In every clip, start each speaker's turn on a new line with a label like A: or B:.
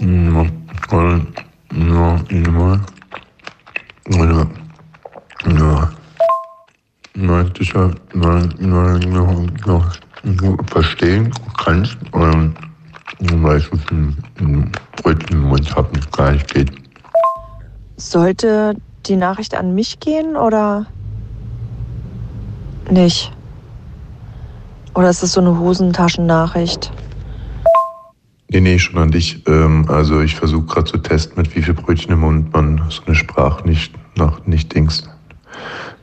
A: Ja, ja, immer. Ja, ja. Nein, sicher, nein, nein, noch, noch verstehen kannst, ähm, weil ich ein, Brötchen im Mund habe gar nicht geht.
B: Sollte die Nachricht an mich gehen oder nicht? Oder ist das so eine Hosentaschennachricht?
A: Nee, nee, schon an dich. Ähm, also ich versuche gerade zu testen, mit wie viel Brötchen im Mund man so eine Sprache nicht nach nicht dings.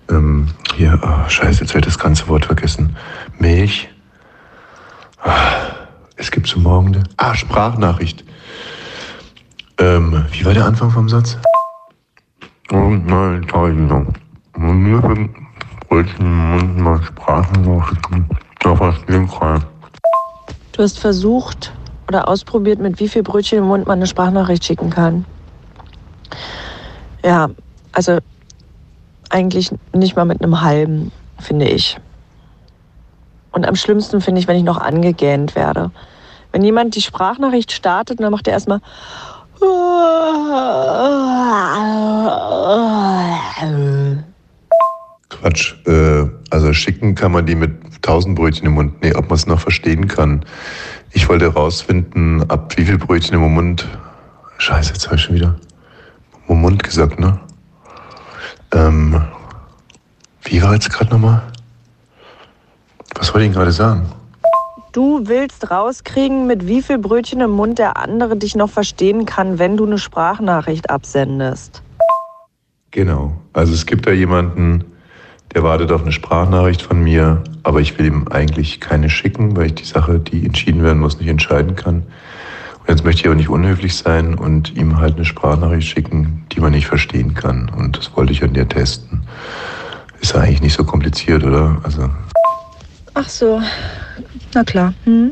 A: Ähm, hier, oh, scheiße, jetzt wird das ganze Wort vergessen. Milch. Ah, es gibt zum Morgen eine. Ah, Sprachnachricht. Ähm, wie war der Anfang vom Satz?
B: Du hast versucht oder ausprobiert, mit wie viel Brötchen im Mund man eine Sprachnachricht schicken kann. Ja, also eigentlich nicht mal mit einem halben, finde ich. Und am schlimmsten finde ich, wenn ich noch angegähnt werde. Wenn jemand die Sprachnachricht startet, dann macht er erstmal.
A: Quatsch. Äh, also schicken kann man die mit tausend Brötchen im Mund. Nee, ob man es noch verstehen kann. Ich wollte herausfinden, ab wie viel Brötchen im Mund. Scheiße, jetzt habe ich schon wieder im Mund gesagt, ne? Ähm, wie war jetzt gerade nochmal? Was wollte ich gerade sagen?
B: Du willst rauskriegen, mit wie viel Brötchen im Mund der andere dich noch verstehen kann, wenn du eine Sprachnachricht absendest.
A: Genau. Also es gibt da jemanden, der wartet auf eine Sprachnachricht von mir, aber ich will ihm eigentlich keine schicken, weil ich die Sache, die entschieden werden muss, nicht entscheiden kann. Und jetzt möchte ich aber nicht unhöflich sein und ihm halt eine Sprachnachricht schicken, die man nicht verstehen kann. Und das wollte ich an dir testen. Ist ja eigentlich nicht so kompliziert, oder? Also.
B: Ach so. Na klar. Hm?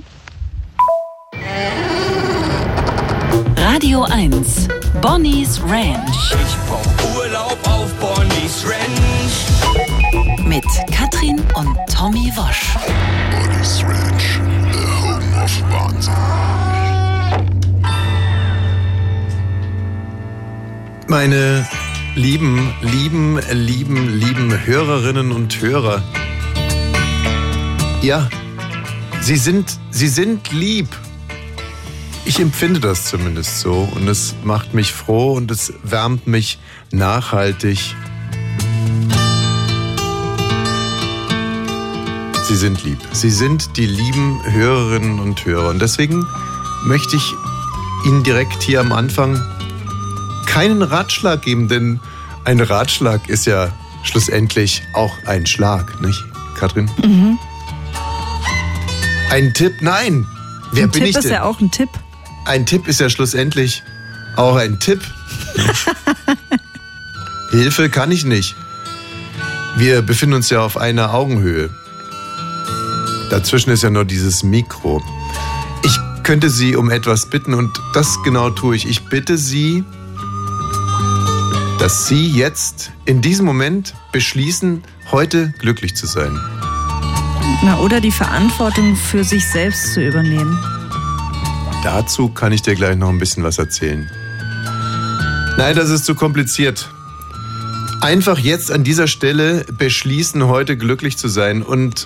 C: Radio 1. Bonnie's Ranch.
D: Ich brauch Urlaub auf Bonnie's Ranch.
C: Mit Katrin und Tommy Wosch.
E: Bonnie's Ranch, the home of Wahnsinn.
F: Meine lieben, lieben, lieben, lieben Hörerinnen und Hörer. Ja, sie sind, sie sind lieb. Ich empfinde das zumindest so und es macht mich froh und es wärmt mich nachhaltig. Sie sind lieb. Sie sind die lieben Hörerinnen und Hörer. Und deswegen möchte ich Ihnen direkt hier am Anfang keinen Ratschlag geben, denn ein Ratschlag ist ja schlussendlich auch ein Schlag, nicht, Katrin?
G: Mhm.
F: Ein Tipp, nein. Wer
G: ein
F: bin
G: Tipp
F: ich
G: ist
F: denn?
G: ja auch ein Tipp.
F: Ein Tipp ist ja schlussendlich auch ein Tipp. Hilfe kann ich nicht. Wir befinden uns ja auf einer Augenhöhe. Dazwischen ist ja nur dieses Mikro. Ich könnte Sie um etwas bitten und das genau tue ich. Ich bitte Sie, dass Sie jetzt in diesem Moment beschließen, heute glücklich zu sein.
G: Na, oder die Verantwortung für sich selbst zu übernehmen.
F: Dazu kann ich dir gleich noch ein bisschen was erzählen. Nein, das ist zu kompliziert. Einfach jetzt an dieser Stelle beschließen, heute glücklich zu sein. Und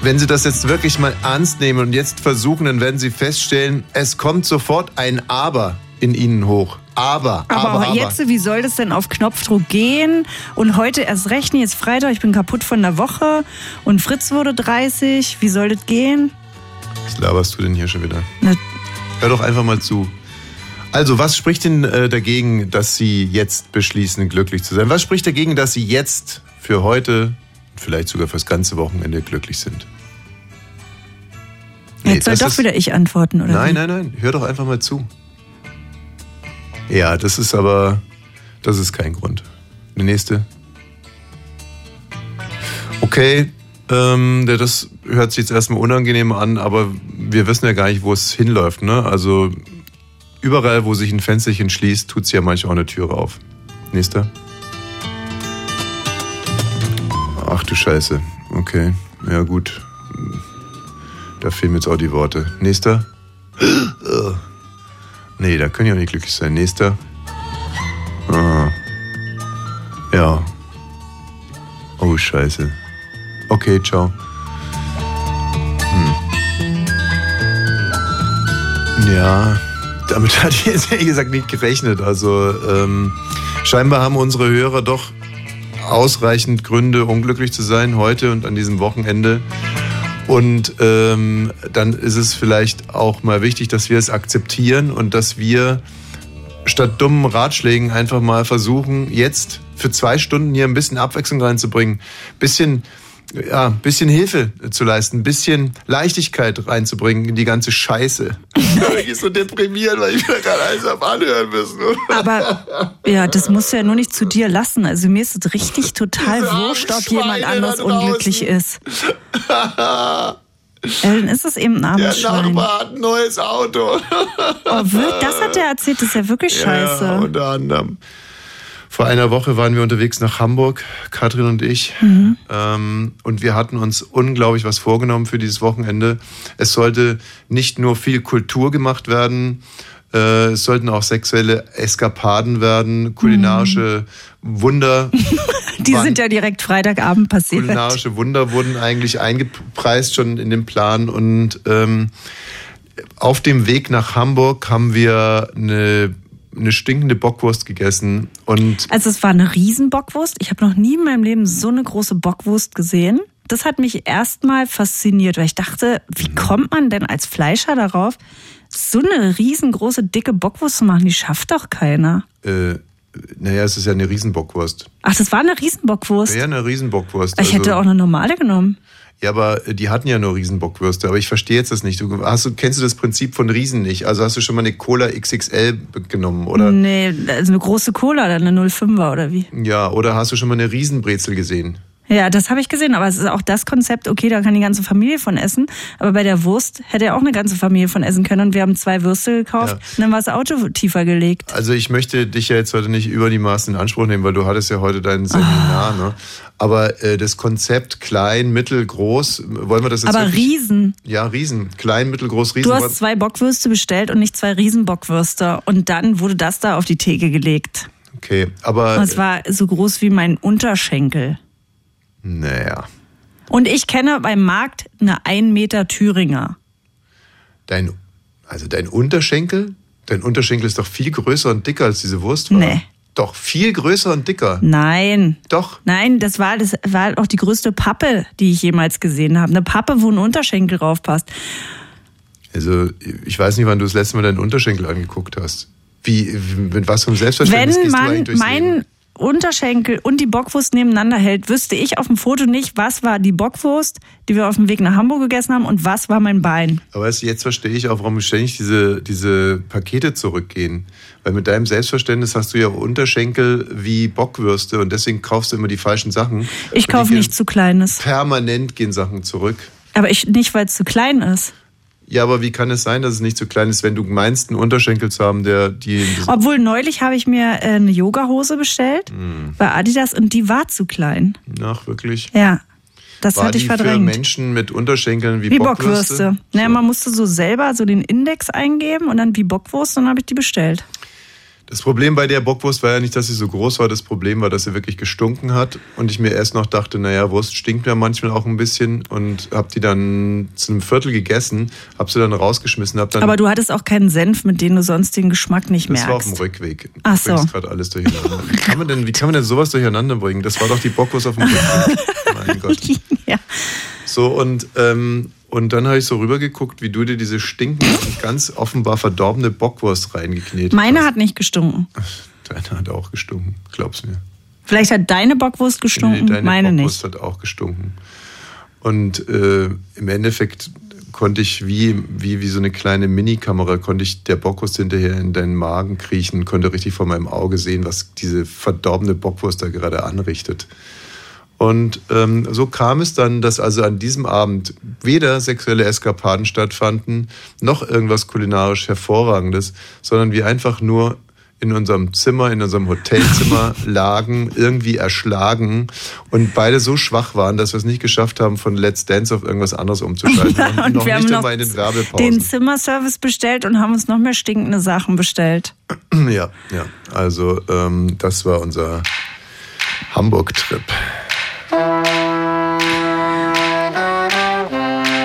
F: wenn Sie das jetzt wirklich mal ernst nehmen und jetzt versuchen, dann werden Sie feststellen, es kommt sofort ein Aber in Ihnen hoch. Aber,
G: Aber,
F: aber, aber.
G: jetzt, wie soll das denn auf Knopfdruck gehen? Und heute erst recht, nicht, jetzt Freitag, ich bin kaputt von der Woche und Fritz wurde 30. Wie soll das gehen?
F: Was laberst du denn hier schon wieder?
G: Na,
F: Hör doch einfach mal zu. Also, was spricht denn äh, dagegen, dass Sie jetzt beschließen, glücklich zu sein? Was spricht dagegen, dass Sie jetzt für heute, vielleicht sogar fürs ganze Wochenende glücklich sind? Nee,
G: jetzt soll doch
F: ist-
G: wieder ich antworten, oder?
F: Nein,
G: wie?
F: nein, nein. Hör doch einfach mal zu. Ja, das ist aber, das ist kein Grund. Die nächste. Okay, ähm, das hört sich jetzt erstmal unangenehm an, aber wir wissen ja gar nicht, wo es hinläuft. Ne? Also überall, wo sich ein Fensterchen schließt, tut sich ja manchmal auch eine Türe auf. Nächster. Ach du Scheiße. Okay, ja gut. Da fehlen mir jetzt auch die Worte. Nächster. Nee, da können ich auch nicht glücklich sein. Nächster. Ah. Ja. Oh, scheiße. Okay, ciao. Hm. Ja, damit hatte ich jetzt ehrlich gesagt nicht gerechnet. Also ähm, scheinbar haben unsere Hörer doch ausreichend Gründe, unglücklich zu sein heute und an diesem Wochenende. Und ähm, dann ist es vielleicht auch mal wichtig, dass wir es akzeptieren und dass wir statt dummen Ratschlägen einfach mal versuchen, jetzt für zwei Stunden hier ein bisschen Abwechslung reinzubringen, bisschen ja, ein bisschen Hilfe zu leisten, ein bisschen Leichtigkeit reinzubringen in die ganze Scheiße. Ich bin so deprimiert, weil ich mir gerade alles auf anhören müssen.
G: Aber ja, das musst du ja nur nicht zu dir lassen. Also mir ist es richtig total wurscht, ob jemand anders unglücklich ist. Ja, dann ist es eben ein
F: Der
G: armes Schwein.
F: Nachbar hat ein neues Auto.
G: Oh, das hat er erzählt, das ist ja wirklich scheiße.
F: Ja, unter anderem. Vor einer Woche waren wir unterwegs nach Hamburg, Katrin und ich.
G: Mhm.
F: Ähm, und wir hatten uns unglaublich was vorgenommen für dieses Wochenende. Es sollte nicht nur viel Kultur gemacht werden, äh, es sollten auch sexuelle Eskapaden werden, kulinarische Wunder.
G: Mhm. Die
F: waren-
G: sind ja direkt Freitagabend passiert.
F: kulinarische Wunder wurden eigentlich eingepreist schon in den Plan und ähm, auf dem Weg nach Hamburg haben wir eine, eine stinkende Bockwurst gegessen und
G: Also es war eine Riesenbockwurst. Ich habe noch nie in meinem Leben so eine große Bockwurst gesehen. Das hat mich erstmal fasziniert, weil ich dachte, wie
F: Mhm.
G: kommt man denn als Fleischer darauf, so eine riesengroße, dicke Bockwurst zu machen? Die schafft doch keiner.
F: äh, naja, es ist ja eine Riesenbockwurst.
G: Ach, das war eine Riesenbockwurst.
F: Ja, eine Riesenbockwurst.
G: ich hätte
F: Also-
G: auch eine normale genommen.
F: Ja, aber die hatten ja nur Riesenbockwürste. Aber ich verstehe jetzt das nicht. Du, hast kennst du das Prinzip von Riesen nicht? Also hast du schon mal eine Cola XXL genommen, oder?
G: Nee, also eine große Cola, dann eine 05er oder wie?
F: Ja, oder hast du schon mal eine Riesenbrezel gesehen?
G: Ja, das habe ich gesehen, aber es ist auch das Konzept, okay, da kann die ganze Familie von essen, aber bei der Wurst hätte ja auch eine ganze Familie von essen können und wir haben zwei Würste gekauft
F: Ja.
G: und dann war das Auto tiefer gelegt.
F: Also ich möchte dich ja jetzt heute nicht über die Maßen in Anspruch nehmen, weil du hattest ja heute dein Seminar,
G: Ah.
F: ne? Aber äh, das Konzept klein, mittel, groß, wollen wir das jetzt
G: Aber
F: wirklich?
G: Riesen.
F: Ja, Riesen. Klein, mittel, groß, Riesen.
G: Du hast zwei Bockwürste bestellt und nicht zwei Riesenbockwürste und dann wurde das da auf die Theke gelegt.
F: okay, aber
G: Und es war so groß wie mein Unterschenkel.
F: Naja,
G: Und ich kenne beim Markt eine 1 Meter Thüringer.
F: dein, also dein Unterschenkel, dein Unterschenkel ist doch viel größer und dicker als diese Wurst.
G: Nee.
F: Doch, viel größer und dicker.
G: Nein.
F: Doch.
G: Nein, das war, das war auch die größte Pappe, die ich jemals gesehen habe. Eine Pappe, wo ein Unterschenkel draufpasst.
F: Also, ich weiß nicht, wann du das letzte Mal deinen Unterschenkel angeguckt hast. Wie, mit was für einem Selbstverständnis
G: Wenn
F: gehst du eigentlich
G: man
F: durchs Leben?
G: Unterschenkel und die Bockwurst nebeneinander hält, wüsste ich auf dem Foto nicht, was war die Bockwurst, die wir auf dem Weg nach Hamburg gegessen haben und was war mein Bein.
F: Aber jetzt verstehe ich auch, warum ständig diese, diese Pakete zurückgehen. Weil mit deinem Selbstverständnis hast du ja Unterschenkel wie Bockwürste und deswegen kaufst du immer die falschen Sachen.
G: Ich kaufe nicht zu kleines.
F: Permanent gehen Sachen zurück.
G: Aber ich nicht, weil es zu klein ist.
F: Ja, aber wie kann es sein, dass es nicht so klein ist, wenn du meinst, einen Unterschenkel zu haben, der die.
G: Obwohl neulich habe ich mir äh, eine Yogahose bestellt
F: Hm.
G: bei Adidas und die war zu klein.
F: Ach, wirklich?
G: Ja, das
F: War
G: hatte ich
F: die für
G: verdrängt.
F: Menschen mit Unterschenkeln wie,
G: Wie
F: Bockwürste?
G: Bockwürste. Naja, man musste so selber so den Index eingeben und dann wie Bockwurst und dann habe ich die bestellt.
F: Das Problem bei der Bockwurst war ja nicht, dass sie so groß war. Das Problem war, dass sie wirklich gestunken hat. Und ich mir erst noch dachte, naja, Wurst stinkt ja manchmal auch ein bisschen. Und hab die dann zu einem Viertel gegessen, hab sie dann rausgeschmissen. Hab dann,
G: Aber du hattest auch keinen Senf, mit dem du sonst den Geschmack nicht
F: das war auf dem
G: merkst.
F: Rückweg.
G: Ach so.
F: gerade alles durcheinander. Wie kann, man denn, wie kann man denn sowas durcheinander bringen? Das war doch die Bockwurst auf dem Rückweg. mein Gott.
G: ja.
F: So, und, ähm, und dann habe ich so rübergeguckt, wie du dir diese stinkende ganz offenbar verdorbene Bockwurst reingeknetet
G: Meine
F: hast.
G: hat nicht gestunken.
F: Deine hat auch gestunken, glaub's mir.
G: Vielleicht hat deine Bockwurst gestunken,
F: Nee, deine
G: meine
F: Bockwurst
G: nicht.
F: hat auch gestunken. Und äh, im Endeffekt konnte ich wie, wie, wie so eine kleine Minikamera, konnte ich der Bockwurst hinterher in deinen Magen kriechen, konnte richtig vor meinem Auge sehen, was diese verdorbene Bockwurst da gerade anrichtet. Und ähm, so kam es dann, dass also an diesem Abend weder sexuelle Eskapaden stattfanden, noch irgendwas kulinarisch Hervorragendes, sondern wir einfach nur in unserem Zimmer, in unserem Hotelzimmer lagen, irgendwie erschlagen und beide so schwach waren, dass wir es nicht geschafft haben, von Let's Dance auf irgendwas anderes umzuschalten.
G: Ja, und
F: noch
G: wir haben noch
F: einmal in den
G: den
F: Werbepausen.
G: Zimmerservice bestellt und haben uns noch mehr stinkende Sachen bestellt.
F: Ja, ja. Also ähm, das war unser Hamburg-Trip.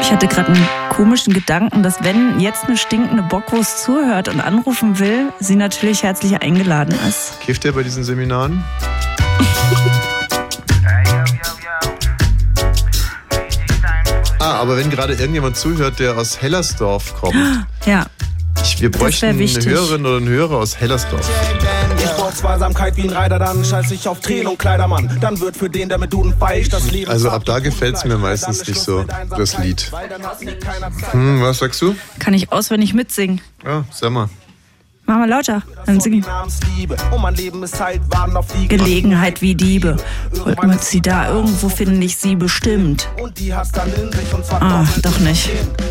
G: Ich hatte gerade einen komischen Gedanken, dass wenn jetzt eine stinkende Bockwurst zuhört und anrufen will, sie natürlich herzlich eingeladen ist.
F: Kifft ihr bei diesen Seminaren? Ah, aber wenn gerade irgendjemand zuhört, der aus Hellersdorf kommt,
G: Ja,
F: ich, wir bräuchten eine. Hörerin oder einen Hörer aus Hellersdorf.
H: Zweisamkeit wie ein Reiter, dann scheiß ich auf Tränen und Kleidermann. Dann wird für den, der mit Duden feist, das Leben.
F: Also ab da gefällt's mir meistens nicht so, das Lied. Hm, was sagst du?
G: kann ich auswendig mitsingen.
F: Ja, sag mal.
G: Mach mal lauter. Dann sing ich.
H: Namensliebe. Und mein Leben ist halt
G: Gelegenheit wie Diebe. Wollten wir sie da irgendwo finden, ich sie bestimmt.
H: Und die hast dann in sich und zwar
G: Ah, doch nicht.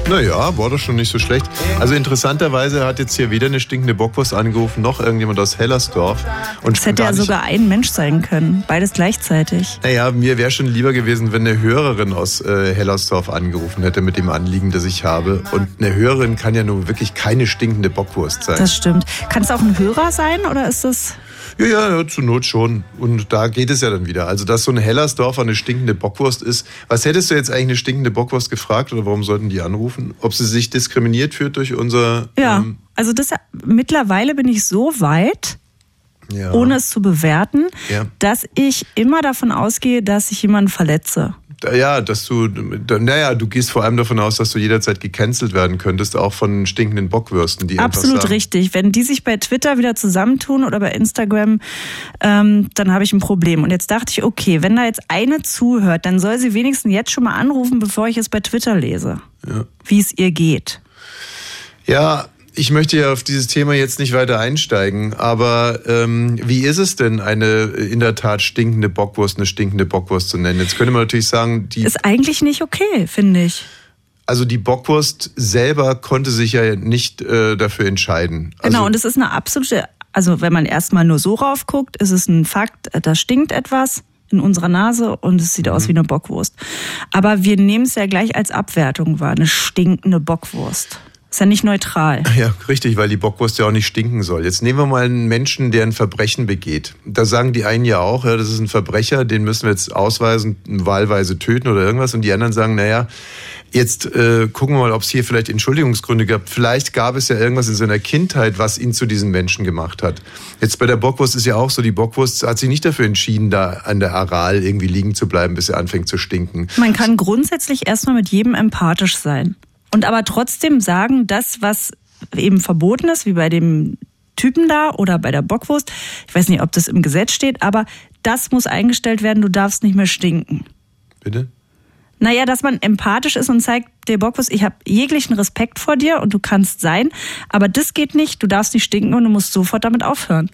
F: Naja, war doch schon nicht so schlecht. Also interessanterweise hat jetzt hier weder eine stinkende Bockwurst angerufen, noch irgendjemand aus Hellersdorf. Und
G: Es hätte ja sogar ein Mensch sein können. Beides gleichzeitig.
F: Naja, mir wäre schon lieber gewesen, wenn eine Hörerin aus äh, Hellersdorf angerufen hätte mit dem Anliegen, das ich habe. Und eine Hörerin kann ja nun wirklich keine stinkende Bockwurst sein.
G: Das stimmt. Kann es auch ein Hörer sein oder ist das.
F: Ja, ja, ja, zur Not schon. Und da geht es ja dann wieder. Also, dass so ein Hellersdorfer eine stinkende Bockwurst ist. Was hättest du jetzt eigentlich eine stinkende Bockwurst gefragt oder warum sollten die anrufen? Ob sie sich diskriminiert fühlt durch unser.
G: Ja.
F: Ähm,
G: Also das, mittlerweile bin ich so weit,
F: ja.
G: ohne es zu bewerten,
F: Ja.
G: dass ich immer davon ausgehe, dass ich jemanden verletze.
F: Ja, dass du, naja, du gehst vor allem davon aus, dass du jederzeit gecancelt werden könntest, auch von stinkenden Bockwürsten, die
G: Absolut
F: sagen,
G: richtig. Wenn die sich bei Twitter wieder zusammentun oder bei Instagram, ähm, dann habe ich ein Problem. Und jetzt dachte ich, okay, wenn da jetzt eine zuhört, dann soll sie wenigstens jetzt schon mal anrufen, bevor ich es bei Twitter lese,
F: Ja.
G: wie es ihr geht.
F: Ja, ich möchte ja auf dieses Thema jetzt nicht weiter einsteigen, aber ähm, wie ist es denn, eine in der Tat stinkende Bockwurst, eine stinkende Bockwurst zu nennen? Jetzt könnte man natürlich sagen, die,
G: Ist eigentlich nicht okay, finde ich.
F: also die Bockwurst selber konnte sich ja nicht äh, dafür entscheiden. Also,
G: Genau, und es ist eine absolute, also wenn man erstmal nur so raufguckt, ist es ein Fakt, da stinkt etwas in unserer Nase und es sieht
F: Mhm.
G: aus wie eine Bockwurst. Aber wir nehmen es ja gleich als Abwertung wahr, eine stinkende Bockwurst. Ist ja nicht neutral.
F: Ja, richtig, weil die Bockwurst ja auch nicht stinken soll. Jetzt nehmen wir mal einen Menschen, der ein Verbrechen begeht. Da sagen die einen ja auch, ja, das ist ein Verbrecher, den müssen wir jetzt ausweisen, wahlweise töten oder irgendwas. Und die anderen sagen, naja, jetzt äh, gucken wir mal, ob es hier vielleicht Entschuldigungsgründe gab. Vielleicht gab es ja irgendwas in seiner Kindheit, was ihn zu diesem Menschen gemacht hat. Jetzt bei der Bockwurst ist ja auch so, die Bockwurst hat sich nicht dafür entschieden, da an der Aral irgendwie liegen zu bleiben, bis er anfängt zu stinken.
G: Man kann grundsätzlich erstmal mit jedem empathisch sein. Und aber trotzdem sagen, das, was eben verboten ist, wie bei dem Typen da oder bei der Bockwurst, ich weiß nicht, ob das im Gesetz steht, aber das muss eingestellt werden, du darfst nicht mehr stinken.
F: Bitte?
G: Naja, dass man empathisch ist und zeigt, der Bockwurst, ich habe jeglichen Respekt vor dir und du kannst sein, aber das geht nicht, du darfst nicht stinken und du musst sofort damit aufhören.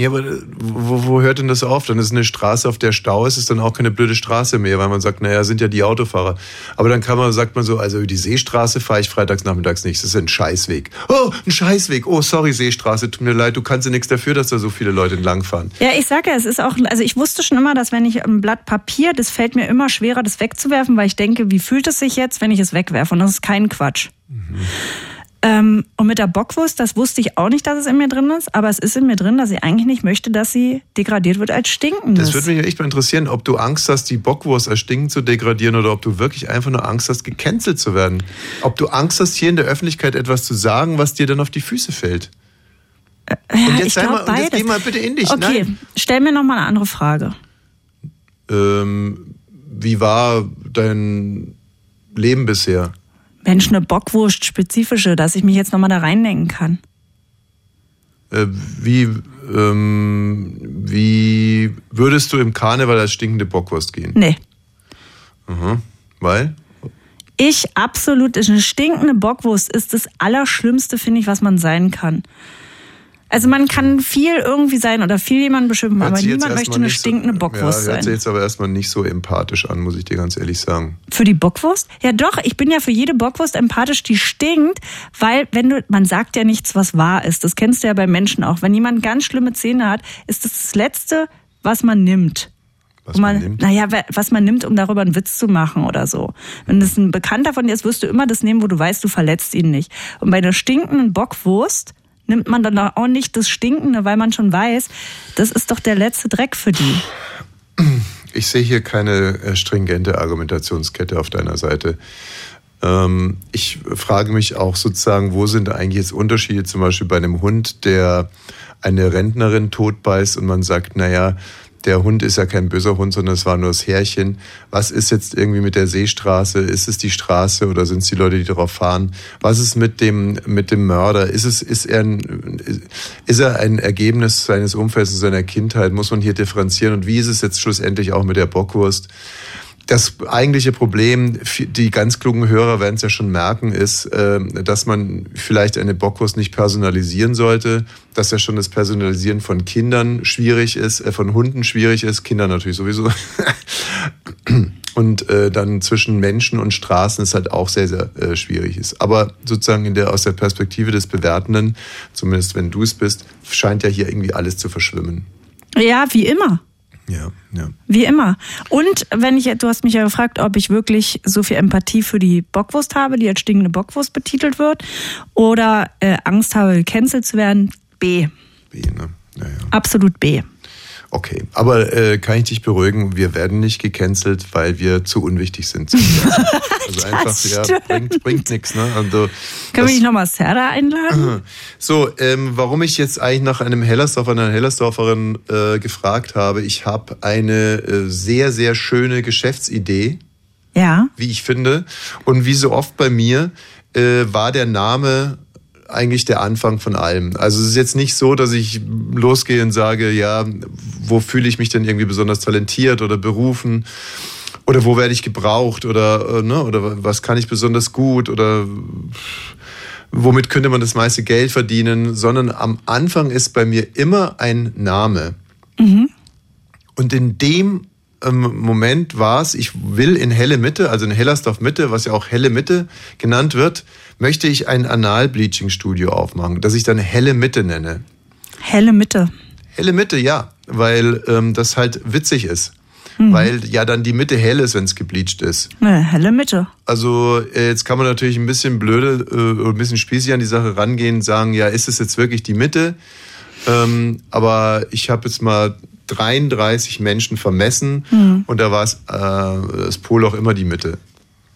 F: Ja, aber äh, wo, wo hört denn das auf? Dann ist eine Straße, auf der Stau ist, ist dann auch keine blöde Straße mehr, weil man sagt, naja, sind ja die Autofahrer. Aber dann kann man, sagt man so, also über die Seestraße fahre ich freitags nachmittags nicht. Das ist ein Scheißweg. Oh, ein Scheißweg. Oh, sorry, Seestraße, tut mir leid, du kannst ja nichts dafür, dass da so viele Leute entlangfahren.
G: Ja, ich sage ja, es ist auch, also ich wusste schon immer, dass wenn ich ein Blatt Papier, das fällt mir immer schwerer, das wegzuwerfen, weil ich denke, wie fühlt es sich jetzt, wenn ich es wegwerfe? Und das ist kein Quatsch. Ähm, und mit der Bockwurst, das wusste ich auch nicht, dass es in mir drin ist, aber es ist in mir drin, dass ich eigentlich nicht möchte, dass sie degradiert wird als stinkendes.
F: Das würde mich echt mal interessieren, ob du Angst hast, die Bockwurst erstinken zu degradieren oder ob du wirklich einfach nur Angst hast, gecancelt zu werden. Ob du Angst hast, hier in der Öffentlichkeit etwas zu sagen, was dir dann auf die Füße fällt.
G: ja,
F: und jetzt sei
G: glaub
F: mal- und jetzt
G: beides.
F: geh mal bitte in dich.
G: Okay,
F: Nein.
G: stell mir noch mal eine andere Frage.
F: Ähm, wie war dein Leben bisher?
G: Mensch, eine Bockwurst spezifische, dass ich mich jetzt noch mal da reindenken kann.
F: Äh, wie, ähm, wie würdest du im Karneval als stinkende Bockwurst gehen?
G: Nee.
F: Mhm. Weil?
G: Ich absolut, eine stinkende Bockwurst ist das Allerschlimmste, finde ich, was man sein kann. Also man kann viel irgendwie sein oder viel jemanden beschimpfen, aber niemand möchte eine
F: nicht so-
G: stinkende Bockwurst
F: ja,
G: sein.
F: jetzt aber erstmal nicht so empathisch an, muss ich dir ganz ehrlich sagen.
G: Für die Bockwurst? Ja doch, ich bin ja für jede Bockwurst empathisch, die stinkt, weil wenn du, man sagt ja nichts, was wahr ist. Das kennst du ja bei Menschen auch. Wenn jemand ganz schlimme Zähne hat, ist das das Letzte, was man nimmt.
F: Was
G: Wo
F: man, nimmt.
G: Naja, was man nimmt, um darüber einen Witz zu machen oder so. Wenn das ein Bekannter von dir ist, wirst du immer das nehmen, wo du weißt, du verletzt ihn nicht. Und bei einer stinkenden Bockwurst nimmt man dann auch nicht das Stinkende, weil man schon weiß, das ist doch der letzte Dreck für die.
F: Ich sehe hier keine äh, stringente Argumentationskette auf deiner Seite. Ähm, ich frage mich auch sozusagen, wo sind eigentlich jetzt Unterschiede zum Beispiel bei einem Hund, der eine Rentnerin totbeißt und man sagt, naja, der Hund ist ja kein böser Hund, sondern es war nur das Härchen. Was ist jetzt irgendwie mit der Seestraße? Ist es die Straße oder sind es die Leute, die darauf fahren? Was ist mit dem, mit dem Mörder? Ist es, ist er ein, ist er ein Ergebnis seines Umfelds und seiner Kindheit? Muss man hier differenzieren? Und wie ist es jetzt schlussendlich auch mit der Bockwurst? Das eigentliche Problem, die ganz klugen Hörer werden es ja schon merken, ist, äh, dass man vielleicht eine Bockwurst nicht personalisieren sollte, dass ja schon das Personalisieren von Kindern schwierig ist, äh, von Hunden schwierig ist, Kinder natürlich sowieso. Und äh, dann zwischen Menschen und Straßen ist halt auch sehr, sehr äh, schwierig ist. Aber sozusagen der, aus der Perspektive des Bewertenden, zumindest wenn du es bist, scheint ja hier irgendwie alles zu verschwimmen.
G: Ja, wie immer.
F: Ja, ja.
G: Wie immer. Und wenn ich, du hast mich ja gefragt, ob ich wirklich so viel Empathie für die Bockwurst habe, die als stinkende Bockwurst betitelt wird, oder äh, Angst habe, gecancelt zu werden. B.
F: B, ne? Ja, ja.
G: Absolut B.
F: Okay, aber äh, kann ich dich beruhigen, wir werden nicht gecancelt, weil wir zu unwichtig sind. Also einfach, ja, bringt, bringt nichts. Ne? Also,
G: Können wir nicht nochmal Serda einladen?
F: So, ähm, warum ich jetzt eigentlich nach einem Hellersdorfer, einer Hellersdorferin äh, gefragt habe, ich habe eine äh, sehr, sehr schöne Geschäftsidee,
G: Ja.
F: wie ich finde. Und wie so oft bei mir äh, war der Name eigentlich der Anfang von allem. Also es ist jetzt nicht so, dass ich losgehe und sage, ja, wo fühle ich mich denn irgendwie besonders talentiert oder berufen? Oder wo werde ich gebraucht? Oder äh, ne, oder was kann ich besonders gut? Oder womit könnte man das meiste Geld verdienen, sondern am Anfang ist bei mir immer ein Name. Und in dem ähm, Moment war es, ich will in Helle Mitte, also in Hellersdorf Mitte, was ja auch Helle Mitte genannt wird, möchte ich ein Anal-Bleaching-Studio aufmachen, das ich dann Helle Mitte nenne.
G: Helle Mitte.
F: Helle Mitte, ja, weil ähm, das halt witzig ist. Weil ja dann die Mitte hell ist, wenn es gebleached ist.
G: Ne, helle Mitte.
F: Also äh, jetzt kann man natürlich ein bisschen blöde äh, oder ein bisschen spießig an die Sache rangehen und sagen, ja, ist es jetzt wirklich die Mitte? Ähm, aber ich habe jetzt mal 33 Menschen vermessen und da war es äh, das Polloch immer die Mitte.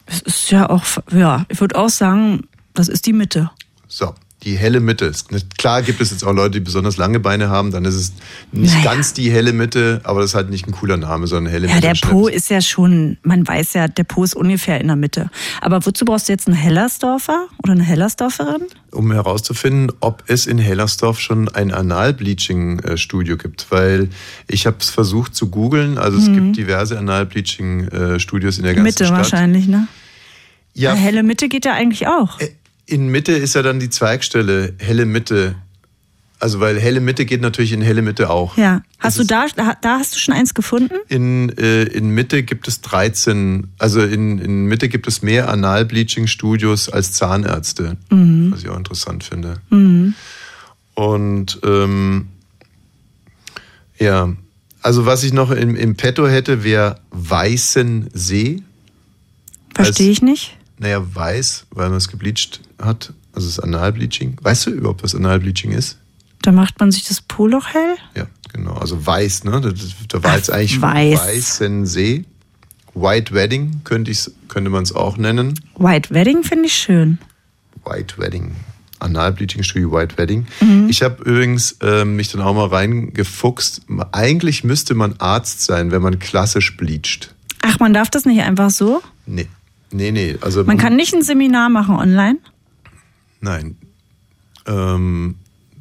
G: Es ist ja auch, ja, ich würde auch sagen, das ist die Mitte.
F: So, die helle Mitte. Klar gibt es jetzt auch Leute, die besonders lange Beine haben, dann ist es nicht
G: Naja.
F: ganz die helle Mitte, aber das ist halt nicht ein cooler Name, sondern helle
G: Ja,
F: Mitte.
G: der
F: statt-
G: Po ist ja schon, man weiß ja, der Po ist ungefähr in der Mitte. Aber wozu brauchst du jetzt einen Hellersdorfer oder eine Hellersdorferin?
F: um herauszufinden, ob es in Hellersdorf schon ein Anal-Bleaching-Studio gibt. Weil ich habe es versucht zu googeln. Also es gibt diverse Anal-Bleaching-Studios in der ganzen
G: Mhm. Mitte
F: Stadt.
G: wahrscheinlich, ne?
F: Ja,
G: Ja, helle Mitte geht ja eigentlich auch.
F: Äh, in Mitte ist ja dann die Zweigstelle, helle Mitte. Also weil helle Mitte geht natürlich in helle Mitte auch.
G: Ja. Hast du da, da, hast du schon eins gefunden?
F: In, äh, in Mitte gibt es 13, also in, in Mitte gibt es mehr Anal-Bleaching-Studios als Zahnärzte, was ich auch interessant finde. Und ähm, ja, also was ich noch im, im Petto hätte, wäre Weißensee.
G: Verstehe ich nicht.
F: Naja, weiß, weil man es gebleached hat. Also das Analbleaching. Weißt du überhaupt, was Analbleaching ist?
G: Da macht man sich das Po-Loch hell?
F: Ja, genau. Also weiß, ne? Da, da war
G: Ach,
F: jetzt eigentlich
G: weiß.
F: Weißensee. White Wedding könnte, ich's, könnte man es auch nennen.
G: White Wedding finde ich schön.
F: White Wedding. Analbleaching Studio White Wedding.
G: Mhm.
F: Ich habe übrigens ähm, mich dann auch mal reingefuchst. Eigentlich müsste man Arzt sein, wenn man klassisch bleacht.
G: Ach, man darf das nicht einfach so?
F: Nee. Nee, nee. Also
G: Man kann nicht ein Seminar machen online?
F: Nein. Ähm,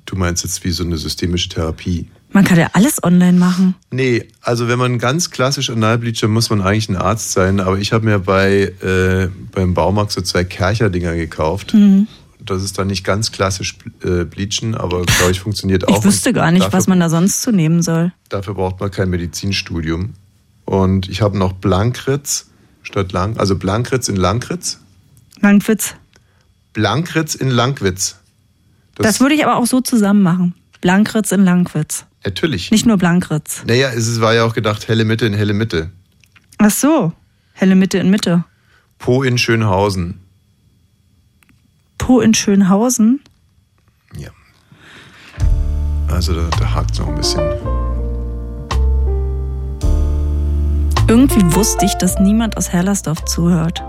F: du meinst jetzt wie so eine systemische Therapie.
G: Man kann ja alles online machen.
F: Nee, also wenn man ganz klassisch Analbleacher, muss man eigentlich ein Arzt sein. Aber ich habe mir bei äh, beim Baumarkt so zwei Kercher-Dinger gekauft. Das ist dann nicht ganz klassisch äh, Bleachen, aber glaube ich funktioniert auch.
G: Ich wüsste gar nicht,
F: dafür,
G: was man da sonst zu nehmen soll.
F: Dafür braucht man kein Medizinstudium. Und ich habe noch Blankritz statt Lang, also Blankritz in Langritz.
G: Langwitz.
F: Blankritz in Langwitz.
G: Das, würde ich aber auch so zusammen machen. Blankritz in Langwitz.
F: Natürlich.
G: Nicht nur Blankritz.
F: Naja, es war ja auch gedacht, helle Mitte in helle Mitte.
G: Ach so. Helle Mitte in Mitte.
F: Po in Schönhausen.
G: Po in Schönhausen.
F: Ja. Also da, da hakt es noch ein bisschen.
G: Irgendwie wusste ich, dass niemand aus Hellersdorf zuhört.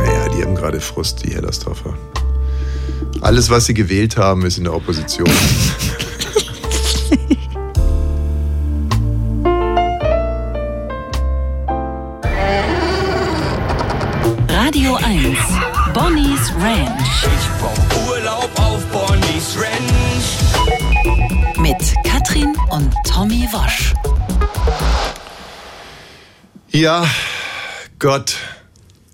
F: Naja, die haben gerade Frust, die Hellersdorfer. Alles, was sie gewählt haben, ist in der Opposition. ja, Gott.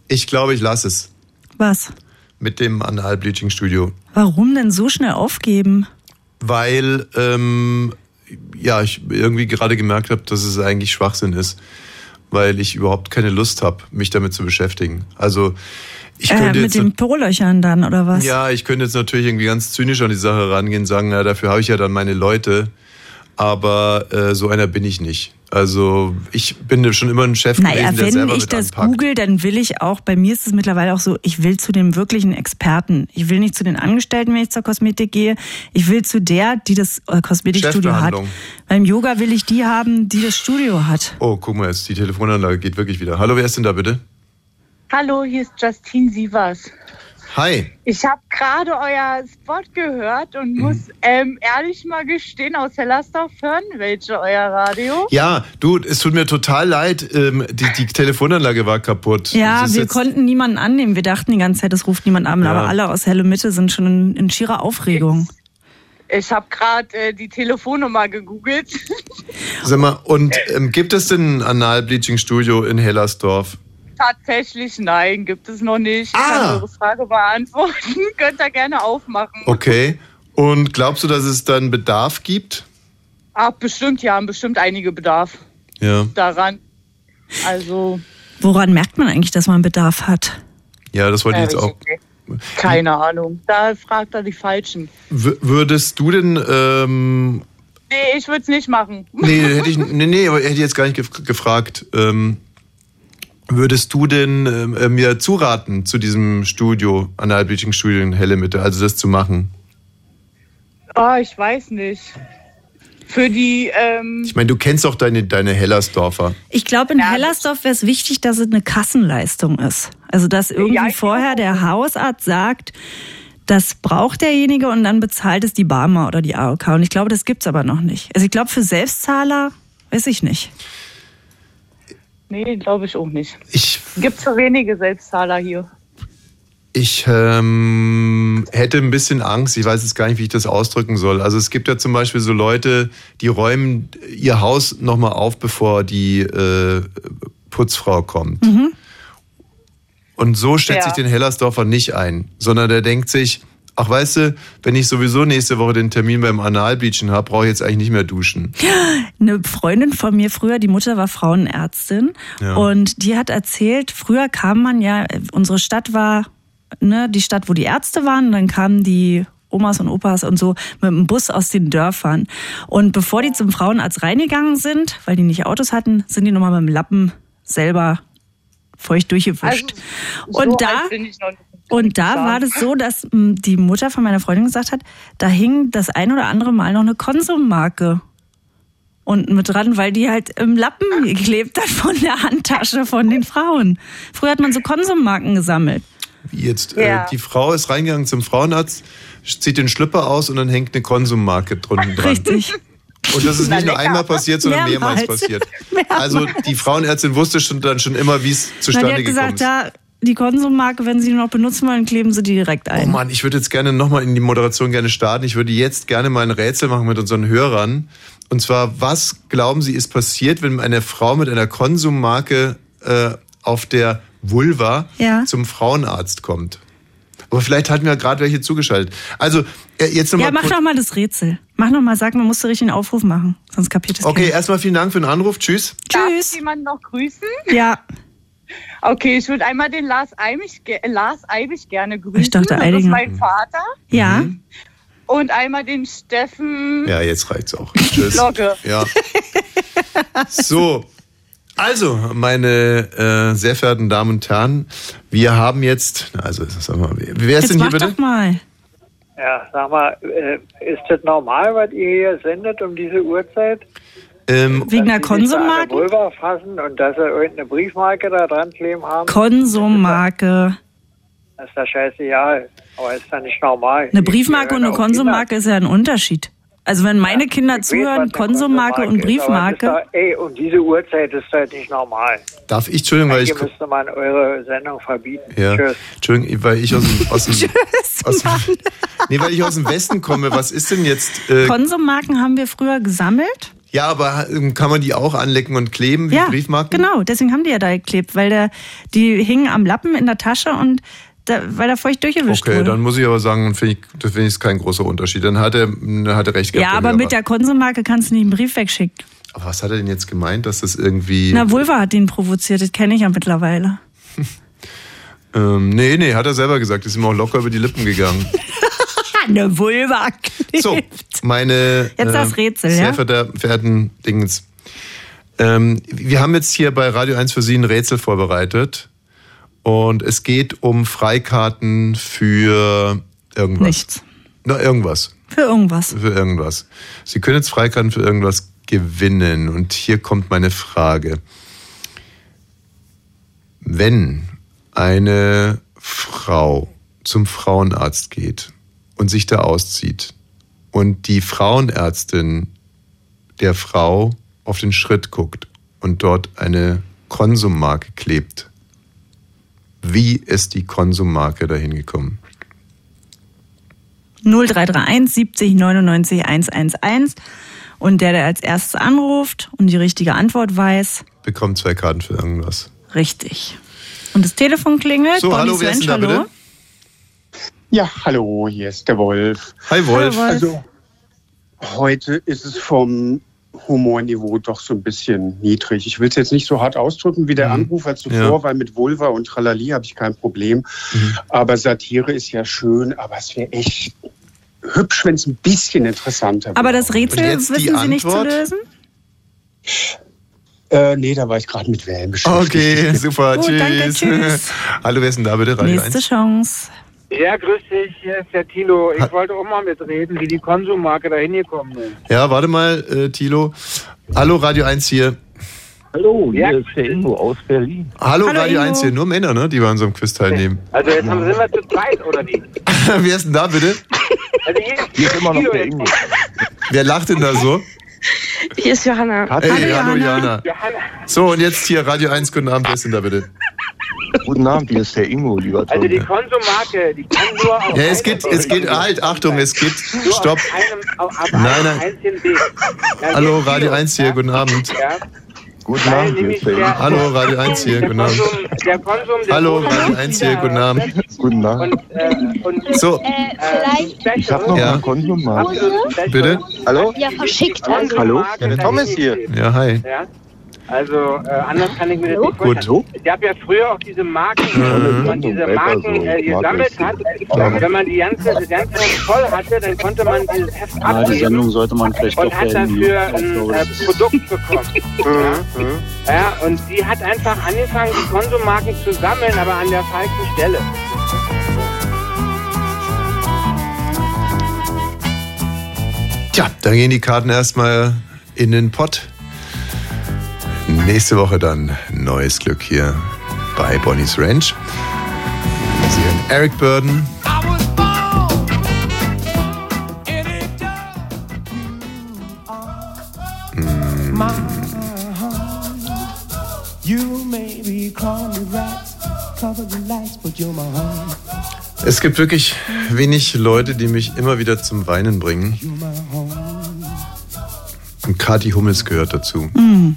F: Ich glaube, ich lasse es.
G: Was?
F: Mit dem Anal-Bleaching-Studio.
G: Warum denn so schnell aufgeben?
F: Weil, ähm, ja, ich irgendwie gerade gemerkt habe, dass es eigentlich Schwachsinn ist. Weil ich überhaupt keine Lust habe, mich damit zu beschäftigen. Also, ich
G: Äh,
F: könnte
G: mit
F: jetzt.
G: den Po-Löchern dann, oder was?
F: Ja, ich könnte jetzt natürlich irgendwie ganz zynisch an die Sache rangehen und sagen, na, dafür habe ich ja dann meine Leute. Aber äh, so einer bin ich nicht. Also ich bin schon immer ein Chef
G: Naja,
F: gewesen, der
G: wenn
F: selber
G: ich
F: mit
G: das
F: anpackt.
G: google, dann will ich auch, bei mir ist es mittlerweile auch so, ich will zu dem wirklichen Experten. Ich will nicht zu den Angestellten, wenn ich zur Kosmetik gehe. Ich will zu der, die das äh, Kosmetikstudio hat. Beim Yoga will ich die haben, die das Studio hat.
F: Oh, guck mal, jetzt die Telefonanlage geht wirklich wieder. Hallo, wer ist denn da bitte?
I: Hallo, hier ist Justine Sievers.
F: Hi.
I: Ich habe gerade euer Spot gehört und muss ähm, ehrlich mal gestehen, aus Hellersdorf hören welche euer Radio.
F: Ja, du, es tut mir total leid, ähm, die, die Telefonanlage war kaputt.
G: Ja, wir konnten niemanden annehmen. Wir dachten die ganze Zeit, es ruft niemand an.
F: Ja.
G: Aber alle aus Helle Mitte sind schon in, in schierer Aufregung.
I: Ich habe gerade äh, die Telefonnummer gegoogelt.
F: Sag mal, und ähm, gibt es denn ein Anal-Bleaching-Studio in Hellersdorf?
I: Tatsächlich nein, gibt es noch nicht. Ich
F: Ah.
I: kann eure Frage beantworten. Könnt ihr gerne aufmachen.
F: Okay. Und glaubst du, dass es dann Bedarf gibt?
I: Ach, bestimmt, ja, haben bestimmt einige Bedarf
F: Ja.
I: daran. Also,
G: Woran merkt man eigentlich, dass man Bedarf hat?
F: Ja, das wollte ich
I: äh,
F: jetzt auch.
I: keine Ahnung. Da fragt er die Falschen.
F: W würdest du denn, ähm,
I: Nee, ich würde es nicht machen.
F: nee, hätte ich, nee, nee, aber hätte ich jetzt gar nicht gef gefragt. Ähm, würdest du denn ähm, äh, mir zuraten zu diesem Studio, Analbleaching-Studio in Helle Mitte, also das zu machen?
I: Ah, ich weiß nicht. Für die, ähm,
F: Ich meine, du kennst doch deine, deine Hellersdorfer.
G: Ich glaube, in Hellersdorf wäre es wichtig, dass es eine Kassenleistung ist. Also, dass irgendwie
I: Ja,
G: vorher der Hausarzt sagt, das braucht derjenige und dann bezahlt es die Barmer oder die AOK. Und ich glaube, das gibt's aber noch nicht. Also, ich glaube, für Selbstzahler weiß ich nicht.
I: Nee, glaube ich auch nicht.
F: Ich,
I: Gibt zu wenige Selbstzahler hier.
F: ich ähm, hätte ein bisschen Angst, ich weiß jetzt gar nicht, wie ich das ausdrücken soll. Also es gibt ja zum Beispiel so Leute, die räumen ihr Haus nochmal auf, bevor die äh, Putzfrau kommt. Und so stellt
I: Ja.
F: sich den Hellersdorfer nicht ein, sondern der denkt sich, ach weißt du, wenn ich sowieso nächste Woche den Termin beim Analbleachen habe, brauche ich jetzt eigentlich nicht mehr duschen.
G: Eine Freundin von mir früher, die Mutter war Frauenärztin
F: Ja.
G: und die hat erzählt, früher kam man ja, unsere Stadt war ne, die Stadt, wo die Ärzte waren, und dann kamen die Omas und Opas und so mit dem Bus aus den Dörfern. Und bevor die zum Frauenarzt reingegangen sind, weil die nicht Autos hatten, sind die nochmal mit dem Lappen selber feucht durchgewischt.
I: So
G: und da
I: alt bin ich noch nicht.
G: Und da war das so, dass m, die Mutter von meiner Freundin gesagt hat, da hing das ein oder andere Mal noch eine Konsummarke unten mit dran, weil die halt im Lappen geklebt hat von der Handtasche von den Frauen. Früher hat man so Konsummarken gesammelt.
F: Wie jetzt,
I: Ja.
F: äh, die Frau ist reingegangen zum Frauenarzt, zieht den Schlüpper aus und dann hängt eine Konsummarke drunten dran.
G: Richtig.
F: Und das ist
I: Na,
F: nicht nur einmal passiert, sondern mehrmals,
G: Mehrmals.
F: passiert.
G: Mehrmals.
F: Also die Frauenärztin wusste schon dann schon immer, wie es
G: Na,
F: zustande
G: die hat
F: gekommen
G: gesagt,
F: ist.
G: da die Konsummarke, wenn sie die noch benutzen wollen, kleben sie die direkt
F: Oh
G: ein.
F: Mann, ich würde jetzt gerne nochmal in die Moderation gerne starten. Ich würde jetzt gerne mal ein Rätsel machen mit unseren Hörern. Und zwar, was glauben Sie ist passiert, wenn eine Frau mit einer Konsummarke äh, auf der Vulva
G: Ja.
F: zum Frauenarzt kommt. Aber vielleicht hatten wir gerade welche zugeschaltet. Also, äh, jetzt nochmal.
G: Ja, mach doch mal das Rätsel. Mach noch mal, sag, man muss den richtigen Aufruf machen, sonst kapiert es
F: Okay,
G: keiner.
F: erstmal vielen Dank für den Anruf. Tschüss.
I: Darf ich jemanden noch grüßen?
G: Ja.
I: Okay, ich würde einmal den Lars Eibig, Lars Eibig gerne grüßen.
G: Ich dachte,
I: das ist mein Vater.
G: Ja.
I: Und einmal den Steffen
F: Ja, jetzt reicht's auch. Tschüss.
I: Logge.
F: Ja. So. Also, meine äh, sehr verehrten Damen und Herren, wir haben jetzt, also sag mal, wer ist
G: Jetzt
F: denn hier
G: mach
F: bitte?
G: doch mal.
J: Ja, sag mal, äh, ist das normal, was ihr hier sendet um diese Uhrzeit?
F: Ähm,
J: da der
G: Konsummarke?
J: Vulva fassen und dass sie irgendeine Briefmarke da dran kleben haben?
G: Konsummarke.
J: Das ist doch scheißegal. Aber ist doch nicht normal.
G: Eine Briefmarke und eine Konsummarke ist ja ein Unterschied. Also wenn meine Kinder
J: weiß, was
G: zuhören, Konsummarke und Briefmarke.
J: Ist doch, ey, um diese Uhrzeit ist das nicht normal.
F: Darf ich, Entschuldigung, weil ich,
J: Hier müsste man eure Sendung verbieten.
F: ja,
J: Tschüss.
F: Entschuldigung, weil ich aus dem, aus dem, aus dem, nee, weil ich aus dem Westen komme. Was ist denn jetzt? Äh,
G: Konsummarken haben wir früher gesammelt.
F: Ja, aber ähm, kann man die auch anlecken und kleben wie
G: ja,
F: Briefmarken?
G: genau. Deswegen haben die ja da geklebt, weil der, die hingen am Lappen in der Tasche und da, weil da feucht durchgewischt
F: Okay,
G: wurde.
F: dann muss ich aber sagen, finde ich, das finde ich kein großer Unterschied. Dann hat er, hat er recht
G: ja,
F: gehabt.
G: aber
F: Hörer.
G: mit der Konsummarke kannst du nicht einen Brief wegschicken.
F: Aber was hat er denn jetzt gemeint, dass das irgendwie?
G: Na, Vulva hat ihn provoziert, das kenne ich ja mittlerweile.
F: Ähm, nee, nee, hat er selber gesagt. Ist ihm auch locker über die Lippen gegangen.
G: Eine Vulva.
F: So, meine
G: Jetzt das Rätsel,
F: sehr
G: ja?
F: verehrten- verehrten Dingens. Ähm, wir haben jetzt hier bei Radio 1 für Sie ein Rätsel vorbereitet. Und es geht um Freikarten für irgendwas.
G: Nichts.
F: Na, irgendwas.
G: Für irgendwas.
F: Für irgendwas. Sie können jetzt Freikarten für irgendwas gewinnen. Und hier kommt meine Frage. Wenn eine Frau zum Frauenarzt geht und sich da auszieht und die Frauenärztin der Frau auf den Schritt guckt und dort eine Konsummarke klebt, wie ist die Konsummarke dahin gekommen?
G: 0331 70 99 111. Und der, der als erstes anruft und die richtige Antwort weiß,
F: Bekommt zwei Karten für irgendwas.
G: richtig. Und das Telefon klingelt.
F: So,
G: Bonnie
F: hallo, wer ist denn da
G: Svensch,
F: bitte?
K: Ja, hallo, hier ist der Wolf.
F: Hi Wolf.
G: Hallo, Wolf.
K: Also, heute ist es vom Humorniveau doch so ein bisschen niedrig. Ich will es jetzt nicht so hart ausdrücken wie der
F: Mhm.
K: Anrufer zuvor,
F: Ja.
K: weil mit Vulva und Tralali habe ich kein Problem. Aber Satire ist ja schön, aber es wäre echt hübsch, wenn es ein bisschen interessanter wäre.
G: Aber das Rätsel wissen Sie nicht zu
F: Antwort?
G: lösen?
K: Äh, nee, da war ich gerade mit Wellen beschäftigt.
F: Okay, super.
G: Gut,
F: tschüss.
G: danke, tschüss.
F: Hallo, wer ist denn da bitte? Radio
G: Nächste
F: 1?
G: Chance.
L: Ja, grüß dich, hier ist der Tilo. Ich
F: Ha-
L: wollte auch mal mitreden, wie die Konsummarke da hingekommen ist.
F: Ja, warte mal, äh, Tilo. Hallo, Radio 1 hier.
M: Hallo, hier
L: Ja.
M: ist der Ingo aus Berlin.
F: Hallo,
G: Hallo,
F: Radio
G: Ingo.
F: 1 hier. Nur Männer, ne, die bei unserem Quiz teilnehmen.
L: Also jetzt haben, sind wir zu zweit, oder wie?
F: wer ist denn da bitte?
L: Also hier,
M: Hier ist immer noch
L: Tilo
M: der. Ingo.
F: Wer lacht denn da so?
N: Hier ist Johanna.
F: Hey, hallo.
G: Jana.
L: Johanna,
F: So, und jetzt hier Radio 1, guten Abend, wer ist denn da bitte?
M: Guten Abend, hier ist der Ingo, lieber
L: also die
M: Tom.
L: Konsummarke, die kann nur auf
F: Ja, es geht, es geht, halt, Achtung, es geht,
L: nur
F: stopp.
L: auf einem, auf, auf
F: Nein, nein.
L: einzigen Weg. Na,
F: Hallo, Radio
L: Tilo,
F: 1 hier,
L: ja?
F: guten Abend.
L: Ja,
M: Guten Abend, hier ist der Ingo.
F: Hallo, Radio 1 hier, guten Abend.
L: Der Konsum, der
F: Hallo, Radio
L: nicht
F: 1 hier, guten Abend.
M: Guten Abend.
L: Und, äh, und
F: So,
N: Äh, vielleicht
M: Ich habe noch
F: Ja.
M: eine Konsummarke.
F: bitte?
M: Hallo?
N: ja verschickt.
M: Hallo? Ja, der Tom ist hier.
F: Ja, hi.
L: Ja. Also äh, anders kann ich mir das nicht
F: Gut.
L: vorstellen. Es gab ja früher auch diese Marken,
F: Mhm.
L: wenn man diese Marken äh, gesammelt hat. Wenn man die ganze, das ganze voll hatte, dann konnte man dieses Heft
M: Ja, die
L: abgeben
M: Sendung sollte man vielleicht
L: und
M: doch
L: hat dafür
M: Ich
L: ein äh, Produkt bekommen. Ja? ja, und sie hat einfach angefangen, die Konsummarken zu sammeln, aber an der falschen Stelle.
F: Tja, da gehen die Karten erstmal in den Pott. Nächste Woche dann neues Glück hier bei Bonnie's Ranch. Sie hören Eric Burden.
H: Home.
F: Es gibt wirklich wenig Leute, die mich immer wieder zum Weinen bringen. Und Kathi Hummels gehört dazu.
G: Mhm.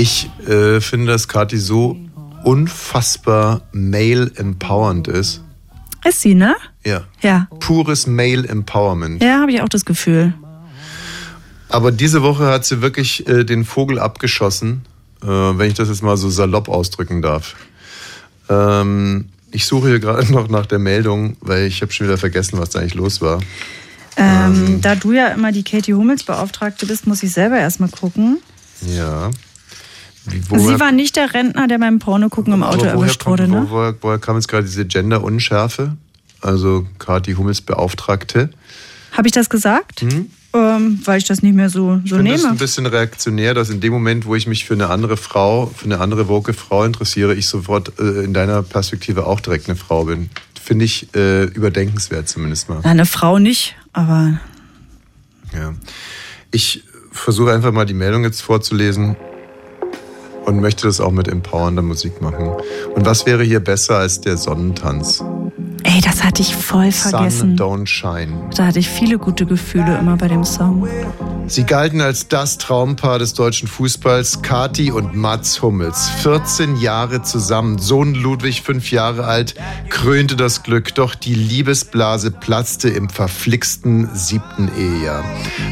F: Ich äh, finde, dass Kathi so unfassbar male empowernd ist.
G: Ist sie, ne?
F: Ja.
G: Ja.
F: Pures Male Empowerment.
G: Ja, habe ich auch das Gefühl.
F: Aber diese Woche hat sie wirklich äh, den Vogel abgeschossen, äh, wenn ich das jetzt mal so salopp ausdrücken darf. Ähm, ich suche hier gerade noch nach der Meldung, weil ich habe schon wieder vergessen, was da eigentlich los war.
G: Ähm, da du ja immer die Katie Hummels Beauftragte bist, muss ich selber erstmal gucken.
F: Ja. Wie,
G: Sie war nicht der Rentner, der beim Porno gucken im Auto erwischt wurde, ne?
F: wo, woher, woher kam jetzt gerade diese Gender-Unschärfe? Also Kathi Hummels Beauftragte.
G: Habe ich das gesagt?
F: Hm?
G: Ähm, weil ich das nicht mehr so,
F: Ich
G: so
F: finde es
G: nehme.
F: ein bisschen reaktionär, dass in dem Moment, wo ich mich für eine andere Frau, für eine andere woke Frau interessiere, ich sofort äh, in deiner Perspektive auch direkt eine Frau bin. Finde ich äh, überdenkenswert zumindest mal.
G: Na, eine Frau nicht, aber
F: Ja. Ich versuche einfach mal die Meldung jetzt vorzulesen und möchte das auch mit empowernder Musik machen. Und was wäre hier besser als der Sonnentanz?
G: Ey, das hatte ich voll
F: Sun
G: vergessen.
F: don't shine.
G: Da hatte ich viele gute Gefühle immer bei dem Song.
F: Sie galten als das Traumpaar des deutschen Fußballs, Kati und Mats Hummels. 14 Jahre zusammen, Sohn Ludwig, fünf Jahre alt, krönte das Glück, doch die Liebesblase platzte im verflixten siebten Ehejahr.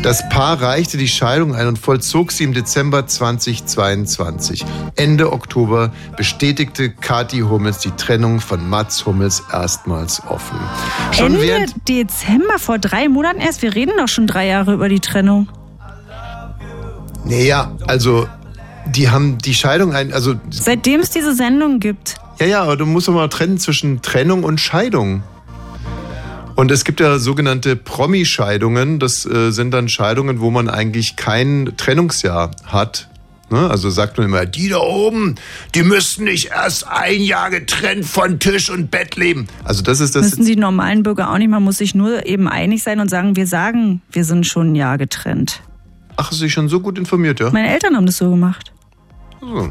F: Das Paar reichte die Scheidung ein und vollzog sie im Dezember 2022. Ende Oktober bestätigte Kati Hummels die Trennung von Mats Hummels erstmals offen. Schon
G: Ende Dezember, vor drei Monaten erst. Wir reden doch schon drei Jahre über die Trennung.
F: Naja, also die haben die Scheidung ein, also
G: Seitdem es diese Sendung gibt.
F: ja, ja, aber du musst doch mal trennen zwischen Trennung und Scheidung. Und es gibt ja sogenannte Promi-Scheidungen. Das äh, sind dann Scheidungen, wo man eigentlich kein Trennungsjahr hat. Ne? Also sagt man immer, die da oben, die müssten nicht erst ein Jahr getrennt von Tisch und Bett leben. Also das ist das.
G: Müssen die normalen Bürger auch nicht. Man muss sich nur eben einig sein und sagen, wir sagen, wir sind schon ein Jahr getrennt.
F: Ach, ist sie schon so gut informiert, ja?
G: Meine Eltern haben das so gemacht.
F: So.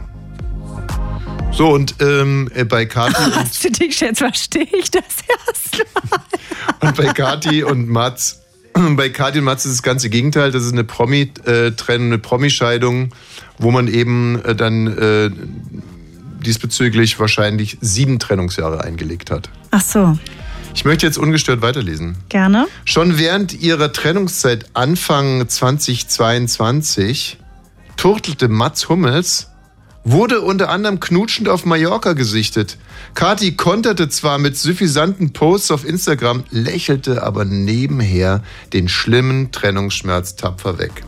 F: So, und ähm, äh, bei Kathi
G: Hast du dich jetzt verstehe ich das erst mal.
F: Und bei Kati und Mats, bei Kati und Mats ist das ganze Gegenteil. Das ist eine Promi-Trennung, eine Promi-Scheidung, wo man eben äh, dann äh, diesbezüglich wahrscheinlich sieben Trennungsjahre eingelegt hat.
G: Ach so,
F: Ich möchte jetzt ungestört weiterlesen.
G: gerne.
F: Schon während ihrer Trennungszeit Anfang 2022 turtelte Mats Hummels, wurde unter anderem knutschend auf Mallorca gesichtet. Kati konterte zwar mit suffisanten Posts auf Instagram, lächelte aber nebenher den schlimmen Trennungsschmerz tapfer weg.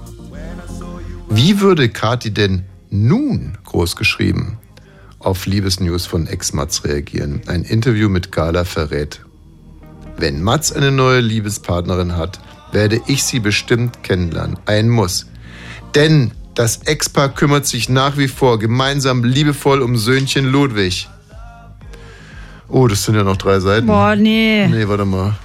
F: Wie würde Kati denn nun, großgeschrieben, auf Liebesnews von Ex-Mats reagieren? Ein Interview mit Gala verrät. Wenn Mats eine neue Liebespartnerin hat, werde ich sie bestimmt kennenlernen. Ein Muss. Denn das Ex-Paar kümmert sich nach wie vor gemeinsam liebevoll um Söhnchen Ludwig. Oh, das sind ja noch drei Seiten.
G: Boah, nee.
F: Nee, warte mal.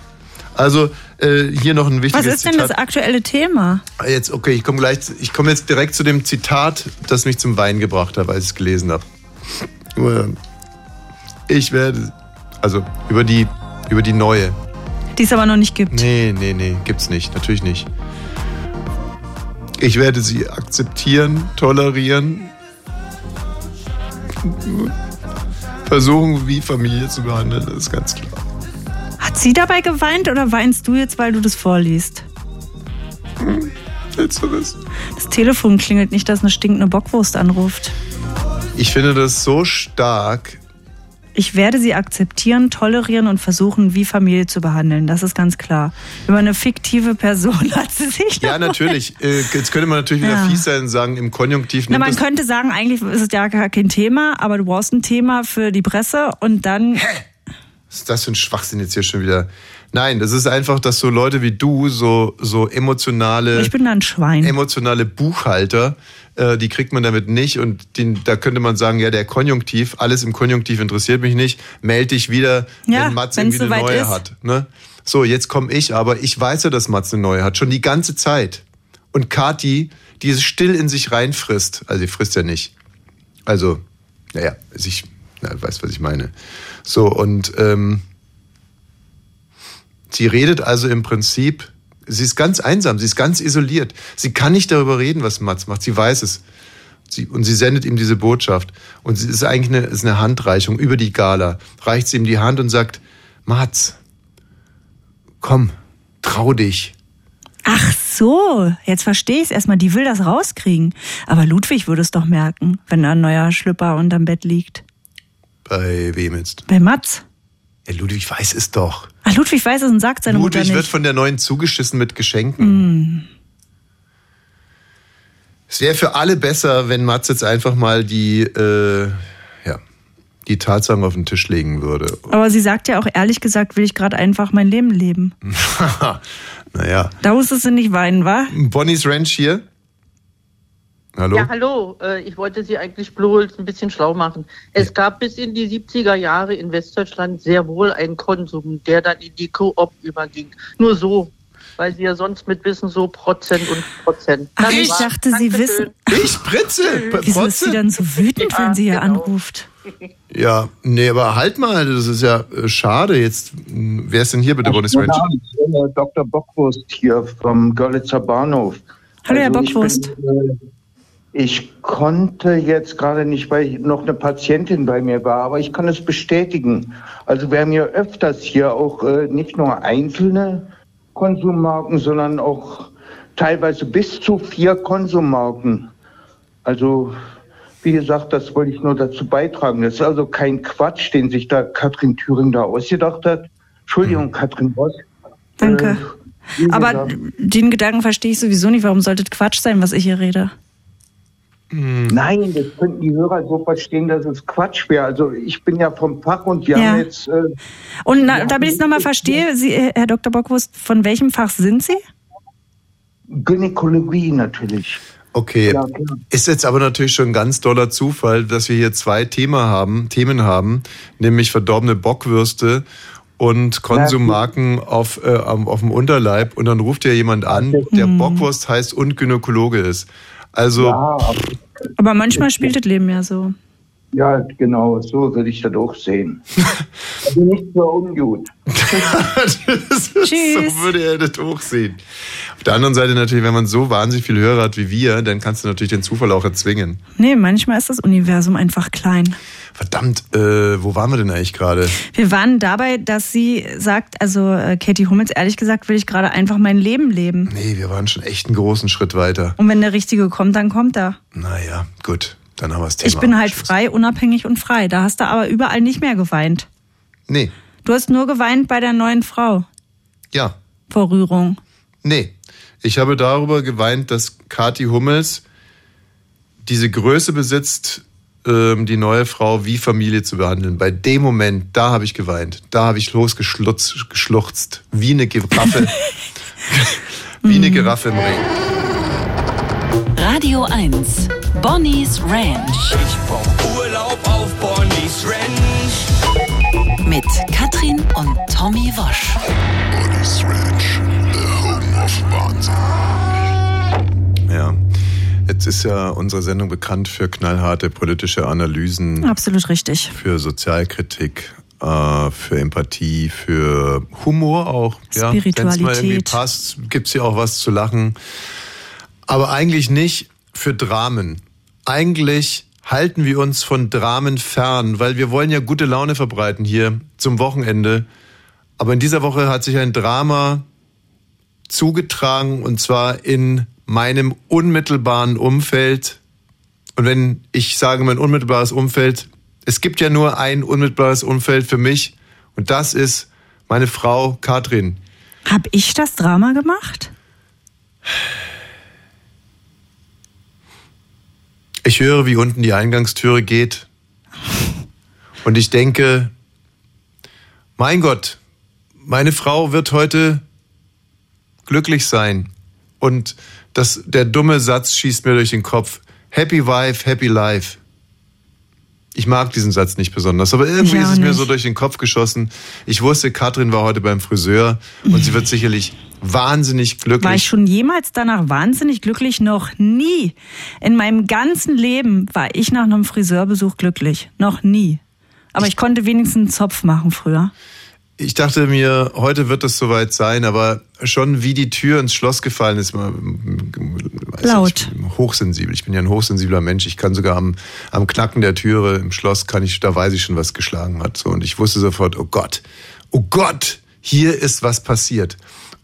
F: Also, äh, hier noch ein
G: Was
F: wichtiges
G: ist denn
F: Zitat.
G: das aktuelle Thema?
F: Jetzt, okay, ich komme gleich, ich komme jetzt direkt zu dem Zitat, das mich zum Wein gebracht hat, als ich es gelesen habe. Ich werde, also über die, über die neue.
G: Die es aber noch nicht gibt.
F: Nee, nee, nee, gibt's nicht, natürlich nicht. Ich werde sie akzeptieren, tolerieren, versuchen, wie Familie zu behandeln, das ist ganz klar.
G: Hat sie dabei geweint oder weinst du jetzt, weil du das vorliest?
F: Letzteres.
G: Das Telefon klingelt nicht, dass eine stinkende Bockwurst anruft.
F: Ich finde das so stark.
G: Ich werde sie akzeptieren, tolerieren und versuchen, wie Familie zu behandeln. Das ist ganz klar. Über eine fiktive Person hat sie sich.
F: Ja, natürlich. Äh, Jetzt könnte man natürlich wieder
G: Ja.
F: fies sein und sagen, im Konjunktiv
G: Na, man könnte sagen, eigentlich ist es ja gar kein Thema, aber du brauchst ein Thema für die Presse und dann.
F: Was ist das für ein Schwachsinn jetzt hier schon wieder? Nein, das ist einfach, dass so Leute wie du, so, so emotionale,
G: Ich bin da ein Schwein.
F: emotionale Buchhalter, äh, die kriegt man damit nicht. Und den, da könnte man sagen, ja, der Konjunktiv, alles im Konjunktiv interessiert mich nicht, melde dich wieder,
G: Ja,
F: wenn Mats irgendwie eine neue
G: ist.
F: hat. Ne? So, jetzt komme ich, aber ich weiß ja, dass Mats eine neue hat, schon die ganze Zeit. Und Kati, die es still in sich reinfrisst, also sie frisst ja nicht. Also, naja, ich na, weiß, was ich meine. So, und ähm, sie redet also im Prinzip, sie ist ganz einsam, sie ist ganz isoliert. Sie kann nicht darüber reden, was Mats macht, sie weiß es. Sie, und sie sendet ihm diese Botschaft. Und es ist eigentlich eine, ist eine Handreichung über die Gala. Reicht sie ihm die Hand und sagt, Mats, komm, trau dich.
G: Ach so, jetzt verstehe ich es erstmal. Die will das rauskriegen. Aber Ludwig würde es doch merken, wenn da ein neuer Schlüpper unterm Bett liegt.
F: Bei wem jetzt?
G: Bei Mats.
F: Ja, Ludwig weiß es doch.
G: Ach, Ludwig weiß es und sagt seine
F: Ludwig
G: Mutter
F: wird
G: nicht.
F: von der neuen zugeschissen mit Geschenken.
G: Hm.
F: Es wäre für alle besser, wenn Mats jetzt einfach mal die, äh, ja, die Tatsachen auf den Tisch legen würde.
G: Aber sie sagt ja auch ehrlich gesagt, will ich gerade einfach mein Leben leben.
F: naja.
G: Da musstest du nicht weinen, wa?
F: Bonnie's Ranch hier. Hallo?
O: Ja, hallo. Äh, Ich wollte Sie eigentlich bloß ein bisschen schlau machen. Es gab bis in die 70er Jahre in Westdeutschland sehr wohl einen Konsum, der dann in die Koop überging. Nur so, weil Sie ja sonst mit Wissen so Prozent und Prozent.
G: Ach, ich
O: war's.
G: dachte, Sie wissen.
F: Ich spritze!
G: Wieso ist sie dann so wütend, wenn sie hier anruft?
F: Ja, nee, aber halt mal, das ist ja äh, schade. Jetzt, mh, wer ist denn hier bitte, Ranch?
P: Abend, äh, Dr. Bockwurst hier vom Görlitzer Bahnhof.
G: Hallo, Herr
P: Also ich
G: Bockwurst.
P: bin, äh, Ich konnte jetzt gerade nicht, weil noch eine Patientin bei mir war, aber ich kann es bestätigen. Also wir haben ja öfters hier auch äh, nicht nur einzelne Konsummarken, sondern auch teilweise bis zu vier Konsummarken. Also wie gesagt, das wollte ich nur dazu beitragen. Das ist also kein Quatsch, den sich da Katrin Thüring da ausgedacht hat. Entschuldigung, Katrin Boss.
G: Danke.
P: wie
G: Aber den Gedanken verstehe ich sowieso nicht. Warum sollte es Quatsch sein, was ich hier rede?
P: Nein, das könnten die Hörer so verstehen, dass es Quatsch wäre. Also ich bin ja vom Fach und wir
G: Ja.
P: haben jetzt äh,
G: Und na, damit ich es nochmal verstehe, sie, äh, Herr Dr. Bockwurst, von welchem Fach sind Sie?
P: Gynäkologie natürlich.
F: Okay.
P: Ja.
F: Ist jetzt aber natürlich schon ein ganz doller Zufall, dass wir hier zwei Themen haben, Themen haben, nämlich verdorbene Bockwürste und Konsummarken auf, äh, am- auf dem Unterleib. Und dann ruft ja jemand an, der Bockwurst heißt und Gynäkologe ist. Also,
G: Aber manchmal spielt das Leben ja so.
P: Ja, genau, so würde ich das auch sehen. also nicht so ungut.
F: so würde er das hochsehen. Auf der anderen Seite natürlich, wenn man so wahnsinnig viel Hörer hat wie wir, dann kannst du natürlich den Zufall auch erzwingen.
G: Nee, manchmal ist das Universum einfach klein.
F: Verdammt, äh, wo waren wir denn eigentlich gerade?
G: Wir waren dabei, dass sie sagt, also äh, Katie Hummels, ehrlich gesagt, will ich gerade einfach mein Leben leben.
F: Nee, wir waren schon echt einen großen Schritt weiter.
G: Und wenn der Richtige kommt, dann kommt er.
F: Naja, gut, dann haben wir das Thema.
G: Ich bin halt frei, unabhängig und frei. Da hast du aber überall nicht mehr geweint.
F: Nee,
G: Du hast nur geweint bei der neuen Frau
F: ja,
G: vor Rührung.
F: nee. Ich habe darüber geweint, dass Kathi Hummels diese Größe besitzt, die neue Frau wie Familie zu behandeln. Bei dem Moment, da habe ich geweint. Da habe ich losgeschlutzt, geschluchzt. Wie eine Giraffe. wie eine Giraffe im Regen.
C: Radio 1. Bonnie's Ranch.
D: Ich brauch Urlaub auf Bonnie's Ranch.
C: Mit Katrin und Tommy Wosch.
E: Bonnie's Ranch, the home of Wahnsinn.
F: Ja. Jetzt ist ja unsere Sendung bekannt für knallharte politische Analysen.
G: Absolut richtig.
F: Für Sozialkritik, äh, für Empathie, für Humor auch. Ja, Wenn es mal irgendwie
G: Spiritualität.
F: passt, gibt's hier auch was zu lachen. Aber eigentlich nicht für Dramen. Eigentlich halten wir uns von Dramen fern, weil wir wollen ja gute Laune verbreiten hier zum Wochenende. Aber in dieser Woche hat sich ein Drama zugetragen und zwar in meinem unmittelbaren Umfeld. Und wenn ich sage mein unmittelbares Umfeld, es gibt ja nur ein unmittelbares Umfeld für mich und das ist meine Frau Katrin.
G: Hab ich das Drama gemacht?
F: Ich höre, wie unten die Eingangstüre geht und ich denke, mein Gott, meine Frau wird heute glücklich sein. Und das, der dumme Satz schießt mir durch den Kopf. Happy Wife, Happy Life. Ich mag diesen Satz nicht besonders, aber irgendwie ist es mir
G: nicht.
F: so durch den Kopf geschossen. Ich wusste, Katrin war heute beim Friseur und sie wird sicherlich wahnsinnig glücklich.
G: War ich schon jemals danach wahnsinnig glücklich? Noch nie. In meinem ganzen Leben war ich nach einem Friseurbesuch glücklich. Noch nie. Aber ich konnte wenigstens einen Zopf machen früher.
F: Ich dachte mir, heute wird es soweit sein, aber schon wie die Tür ins Schloss gefallen ist,
G: Laut.
F: Ich, hochsensibel. Ich bin ja ein hochsensibler Mensch. Ich kann sogar am, am Knacken der Türe im Schloss kann ich, da weiß ich schon, was geschlagen hat. So, und ich wusste sofort, oh Gott, oh Gott, hier ist was passiert.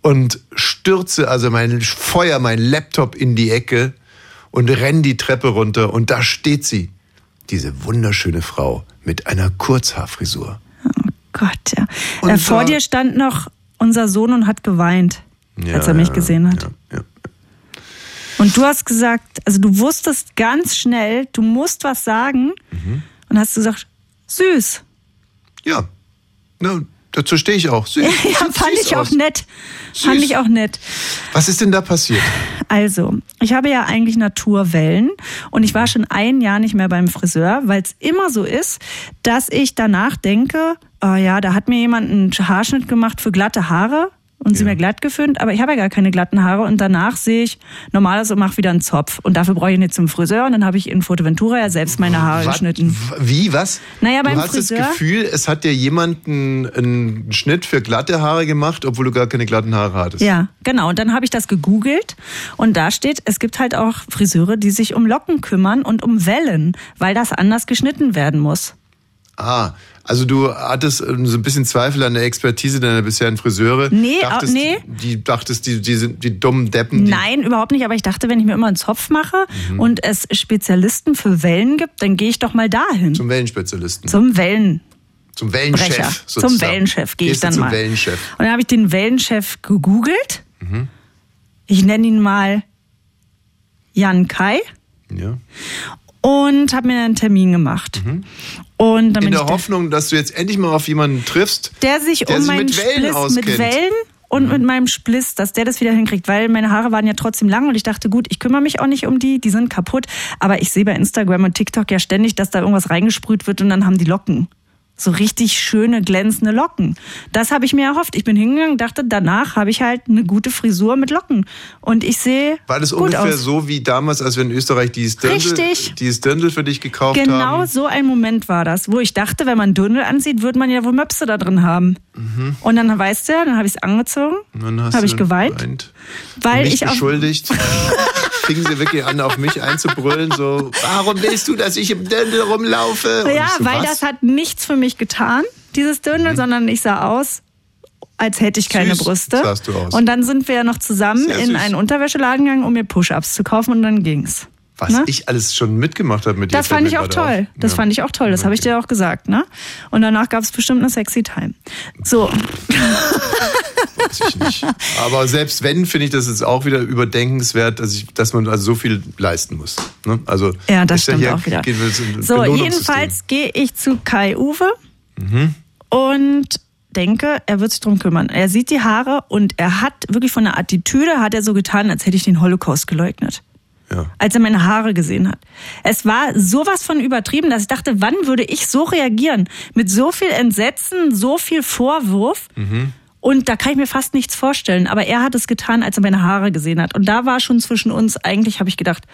F: Und stürze also mein Feuer, mein Laptop in die Ecke und renn die Treppe runter und da steht sie. Diese wunderschöne Frau mit einer Kurzhaarfrisur.
G: Gott, ja. Äh, vor
F: da-
G: dir stand noch unser Sohn und hat geweint,
F: Ja,
G: als er mich
F: ja,
G: gesehen hat. Und du hast gesagt, also du wusstest ganz schnell, du musst was sagen
F: Mhm.
G: und hast gesagt, süß.
F: Ja, ne, dazu stehe ich auch. Süß.
G: ja, fand
F: süß
G: ich auch
F: aus.
G: nett. Fand ich auch nett.
F: Was ist denn da passiert?
G: Also, ich habe ja eigentlich Naturwellen und ich war schon ein Jahr nicht mehr beim Friseur, weil es immer so ist, dass ich danach denke, oh ja, da hat mir jemand einen Haarschnitt gemacht für glatte Haare und sie mir glatt geföhnt, aber ich habe ja gar keine glatten Haare und danach sehe ich normal aus und mache wieder einen Zopf und dafür brauche ich nicht zum Friseur und dann habe ich in Fuerteventura ja selbst meine Haare
F: Was?
G: geschnitten.
F: Wie, was?
G: Naja, beim
F: du hast
G: Friseur-
F: das Gefühl, es hat dir jemand einen, einen Schnitt für glatte Haare gemacht, obwohl du gar keine glatten Haare hattest.
G: Ja, genau. Und dann habe ich das gegoogelt und da steht, es gibt halt auch Friseure, die sich um Locken kümmern und um Wellen, weil das anders geschnitten werden muss.
F: Ah, also du hattest ähm, so ein bisschen Zweifel an der Expertise deiner bisherigen Friseure.
G: Nee,
F: dachtest,
G: au- nee.
F: Die dachtest, die, die sind die dummen Deppen. Die,
G: Nein, überhaupt nicht. Aber ich dachte, wenn ich mir immer einen Zopf mache
F: Mhm.
G: und es Spezialisten für Wellen gibt, dann gehe ich doch mal dahin.
F: Zum Wellenspezialisten.
G: Zum Wellen.
F: Zum Wellenchef. Sozusagen.
G: Zum Wellenchef gehe ich dann
F: zum
G: mal.
F: Wellenchef.
G: Und dann habe ich den Wellenchef gegoogelt.
F: Mhm.
G: Ich nenne ihn mal Jan Kai
F: Ja.
G: Und habe mir einen Termin gemacht. Und dann
F: In der Hoffnung, dass du jetzt endlich mal auf jemanden triffst,
G: der sich
F: der
G: um
F: sich
G: meinen
F: mit Wellen
G: Spliss,
F: auskennt.
G: mit Wellen und mit meinem Spliss, dass der das wieder hinkriegt, weil meine Haare waren ja trotzdem lang und ich dachte, gut, ich kümmere mich auch nicht um die, die sind kaputt, aber ich sehe bei Instagram und TikTok ja ständig, dass da irgendwas reingesprüht wird und dann haben die Locken. So richtig schöne, glänzende Locken. Das habe ich mir erhofft. Ich bin hingegangen, dachte, danach habe ich halt eine gute Frisur mit Locken. Und ich sehe
F: War das ungefähr
G: aus.
F: so wie damals, als wir in Österreich dieses Dirndl, dieses Dirndl für dich gekauft
G: Genau
F: haben?
G: so ein Moment war das, wo ich dachte, wenn man Dirndl anzieht, wird man ja wohl Möpse da drin haben.
F: Mhm.
G: Und dann weißt du, ja, dann habe ich es angezogen,
F: Und dann hast
G: habe ich geweint,
F: geweint.
G: weil
F: mich
G: ich
F: beschuldigt. Fingen sie wirklich an, auf mich einzubrüllen, so, warum willst du, dass ich im Dirndl rumlaufe? Und
G: ja,
F: so,
G: weil
F: was?
G: Das hat nichts für mich getan, dieses Dirndl, sondern ich sah aus, als hätte ich keine
F: Süß
G: Brüste.
F: sahst du aus.
G: Und dann sind wir ja noch zusammen
F: Sehr
G: in
F: süß.
G: einen Unterwäscheladen gegangen, um mir Push-Ups zu kaufen und dann ging's.
F: Was
G: Ne?
F: ich alles schon mitgemacht habe mit dir.
G: Das fand ich auch toll.
F: auf.
G: Das
F: Ja.
G: fand ich auch toll. Das habe ich dir auch gesagt, ne? Und danach gab es bestimmt eine sexy Time. So.
F: Weiß ich nicht. Aber selbst wenn, finde ich das jetzt auch wieder überdenkenswert, dass, ich, dass man also so viel leisten muss. Ne? Also,
G: Ja, das
F: ja
G: stimmt
F: hier,
G: auch wieder. So, jedenfalls gehe ich zu Kai Uwe
F: Mhm.
G: und denke, er wird sich drum kümmern. Er sieht die Haare und er hat wirklich von der Attitüde hat er so getan, als hätte ich den Holocaust geleugnet.
F: Ja.
G: Als er meine Haare gesehen hat. Es war sowas von übertrieben, dass ich dachte, wann würde ich so reagieren? Mit so viel Entsetzen, so viel Vorwurf.
F: Mhm.
G: Und da kann ich mir fast nichts vorstellen. Aber er hat es getan, als er meine Haare gesehen hat. Und da war schon zwischen uns, eigentlich habe ich gedacht,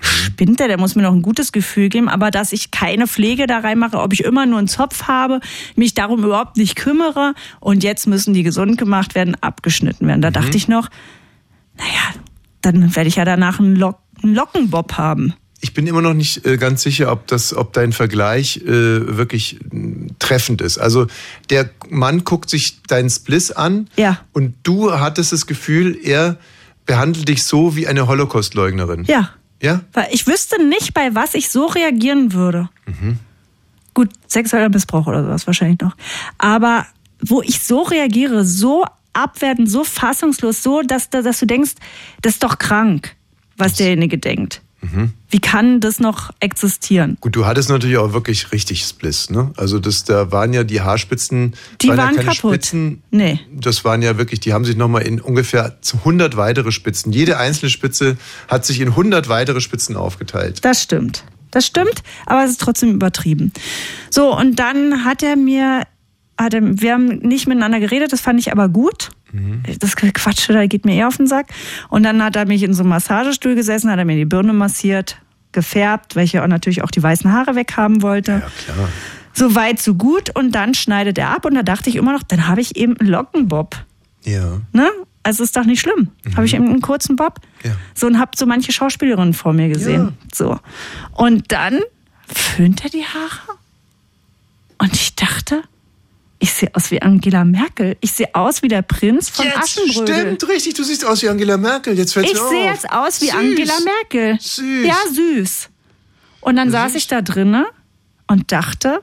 G: spinnt der, der muss mir noch ein gutes Gefühl geben. Aber dass ich keine Pflege da reinmache, ob ich immer nur einen Zopf habe, mich darum überhaupt nicht kümmere. Und jetzt müssen die gesund gemacht werden, abgeschnitten werden. Da dachte ich noch, naja, dann werde ich ja danach einen, Lock einen Lockenbob haben.
F: Ich bin immer noch nicht äh, ganz sicher, ob das, ob dein Vergleich äh, wirklich treffend ist. Also der Mann guckt sich deinen Spliss an
G: Ja.
F: und du hattest das Gefühl, er behandelt dich so wie eine Holocaustleugnerin.
G: Ja.
F: Ja?
G: Weil ich wüsste nicht, bei was ich so reagieren würde.
F: Mhm.
G: Gut, sexueller Missbrauch oder sowas wahrscheinlich noch. Aber wo ich so reagiere, so abwertend, so fassungslos, so, dass, dass du denkst, das ist doch krank, was derjenige denkt.
F: Mhm.
G: Wie kann das noch existieren?
F: Gut, du hattest natürlich auch wirklich richtig Spliss, ne? Also das, da waren ja die Haarspitzen,
G: Die
F: ja
G: waren
F: keine
G: kaputt.
F: Spitzen,
G: Nee.
F: das waren ja wirklich, die haben sich nochmal in ungefähr 100 weitere Spitzen. Jede einzelne Spitze hat sich in 100 weitere Spitzen aufgeteilt.
G: Das stimmt. Das stimmt, aber es ist trotzdem übertrieben. So, und dann hat er mir, hat er, wir haben nicht miteinander geredet, das fand ich aber gut. Das Quatsch, da geht mir eher auf den Sack. Und dann hat er mich in so einem Massagestuhl gesessen, hat er mir die Birne massiert, gefärbt, weil ich ja auch natürlich auch die weißen Haare weghaben wollte.
F: Ja, klar.
G: So weit, so gut. Und dann schneidet er ab und da dachte ich immer noch, dann habe ich eben einen Lockenbob.
F: Ja.
G: Ne? Also ist doch nicht schlimm. Habe ich eben einen kurzen Bob.
F: Ja.
G: So und habe so manche Schauspielerinnen vor mir gesehen. So. Und dann föhnt er die Haare. Und ich dachte, ich sehe aus wie Angela Merkel. Ich sehe aus wie der Prinz von
F: Jetzt
G: Aschenbrödel.
F: Stimmt, richtig. Du siehst aus wie Angela Merkel. Jetzt fällt's
G: Ich sehe jetzt aus wie
F: Süß.
G: Angela Merkel.
F: Süß.
G: Ja, süß. Und dann saß ich da drinne und dachte,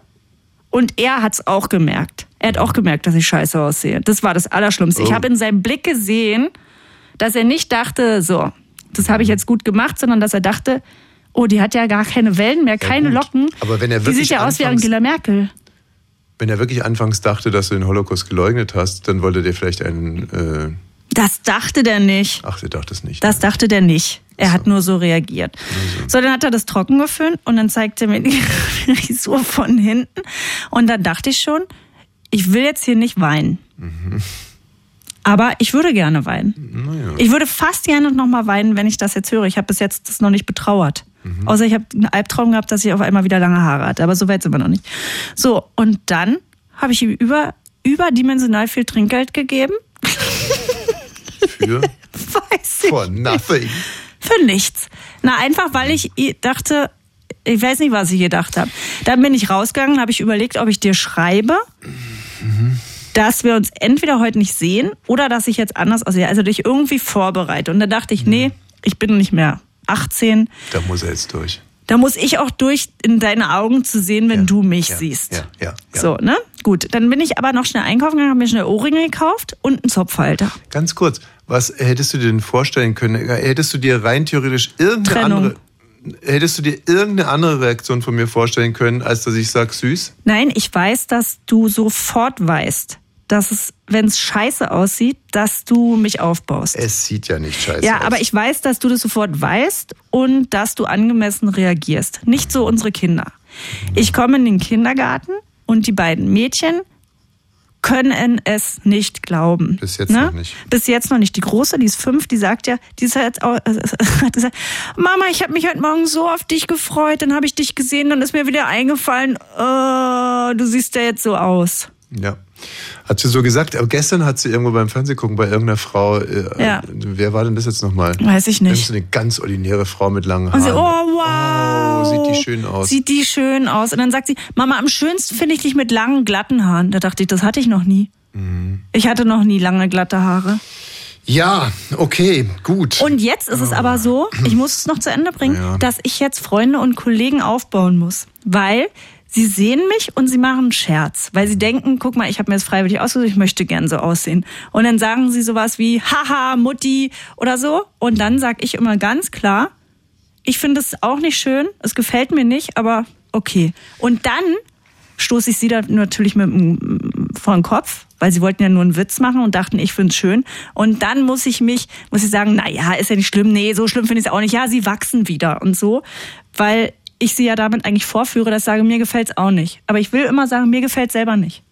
G: und er hat's auch gemerkt. Er hat auch gemerkt, dass ich scheiße aussehe. Das war das Allerschlimmste. Ich
F: Oh.
G: habe in seinem Blick gesehen, dass er nicht dachte, so, das habe ich jetzt gut gemacht, sondern dass er dachte, oh, die hat ja gar keine Wellen mehr, keine Locken.
F: Aber wenn er
G: die
F: wirklich
G: sieht ja aus wie Angela Merkel.
F: Wenn er wirklich anfangs dachte, dass du den Holocaust geleugnet hast, dann wollte der vielleicht einen. Äh,
G: Das dachte der nicht.
F: ach, der dachte es nicht.
G: Das dachte der nicht. Er hat nur so reagiert. So, dann hat er das trocken geföhnt und dann zeigte er mir die Frisur von hinten. Und dann dachte ich schon, ich will jetzt hier nicht weinen. Aber ich würde gerne weinen. Ich würde fast gerne noch mal weinen, wenn ich das jetzt höre. Ich habe bis jetzt das noch nicht betrauert. Außer ich habe einen Albtraum gehabt, dass ich auf einmal wieder lange Haare hatte. Aber so weit sind wir noch nicht. So, und dann habe ich ihm über, überdimensional viel Trinkgeld gegeben.
F: Für?
G: Weiß ich.
F: For nothing.
G: Für nichts. Na, einfach, weil ich dachte, ich weiß nicht, was ich gedacht habe. Dann bin ich rausgegangen, habe ich überlegt, ob ich dir schreibe, dass wir uns entweder heute nicht sehen oder dass ich jetzt anders aussehe. Also dich irgendwie vorbereite. Und dann dachte ich, nee, ich bin nicht mehr 18.
F: Da muss er jetzt durch.
G: Da muss ich auch durch, in deine Augen zu sehen, wenn du mich
F: ja,
G: siehst.
F: Ja, ja, ja.
G: So, ne? Gut, dann bin ich aber noch schnell einkaufen gegangen, habe mir schnell Ohrringe gekauft und einen Zopfhalter.
F: Ganz kurz, was hättest du dir denn vorstellen können? Hättest du dir rein theoretisch irgendeine
G: Trennung.
F: andere. Hättest du dir irgendeine andere Reaktion von mir vorstellen können, als dass ich sag süß?
G: Nein, ich weiß, dass du sofort weißt, dass es, wenn es scheiße aussieht, dass du mich aufbaust.
F: Es sieht ja nicht scheiße
G: ja,
F: aus.
G: aber ich weiß, dass du das sofort weißt und dass du angemessen reagierst. Nicht so unsere Kinder. Ich komme in den Kindergarten und die beiden Mädchen können es nicht glauben.
F: Bis jetzt
G: ne?
F: noch nicht.
G: Bis jetzt noch nicht. Die Große, die ist fünf, die sagt ja, die ist jetzt auch, hat gesagt, Mama, ich habe mich heute Morgen so auf dich gefreut, dann habe ich dich gesehen, dann ist mir wieder eingefallen, oh, du siehst ja jetzt so aus.
F: Ja. Hat sie so gesagt, aber gestern hat sie irgendwo beim Fernsehgucken bei irgendeiner Frau, äh,
G: Ja.
F: wer war denn das jetzt nochmal?
G: Weiß ich nicht.
F: So eine ganz ordinäre Frau mit langen
G: Und sie,
F: Haaren.
G: oh wow.
F: Oh, sieht die schön aus.
G: Sieht die schön aus. Und dann sagt sie, Mama, am schönsten finde ich dich mit langen, glatten Haaren. Da dachte ich, das hatte ich noch nie.
F: Mhm.
G: Ich hatte noch nie lange, glatte Haare.
F: Ja, okay, gut.
G: Und jetzt ist es aber so, ich muss es noch zu Ende bringen,
F: Ja.
G: dass ich jetzt Freunde und Kollegen aufbauen muss. Weil sie sehen mich und sie machen einen Scherz. Weil sie denken, guck mal, ich habe mir das freiwillig ausgesucht, ich möchte gern so aussehen. Und dann sagen sie sowas wie, haha, Mutti oder so. Und dann sag ich immer ganz klar, ich finde es auch nicht schön, es gefällt mir nicht, aber okay. Und dann stoße ich sie da natürlich mit vor den Kopf, weil sie wollten ja nur einen Witz machen und dachten, ich finde es schön. Und dann muss ich mich, muss ich sagen, na ja, ist ja nicht schlimm, nee, so schlimm finde ich es auch nicht. Ja, sie wachsen wieder und so, weil ich sie ja damit eigentlich vorführe, dass ich sage, mir gefällt's auch nicht. Aber ich will immer sagen, mir gefällt's selber nicht.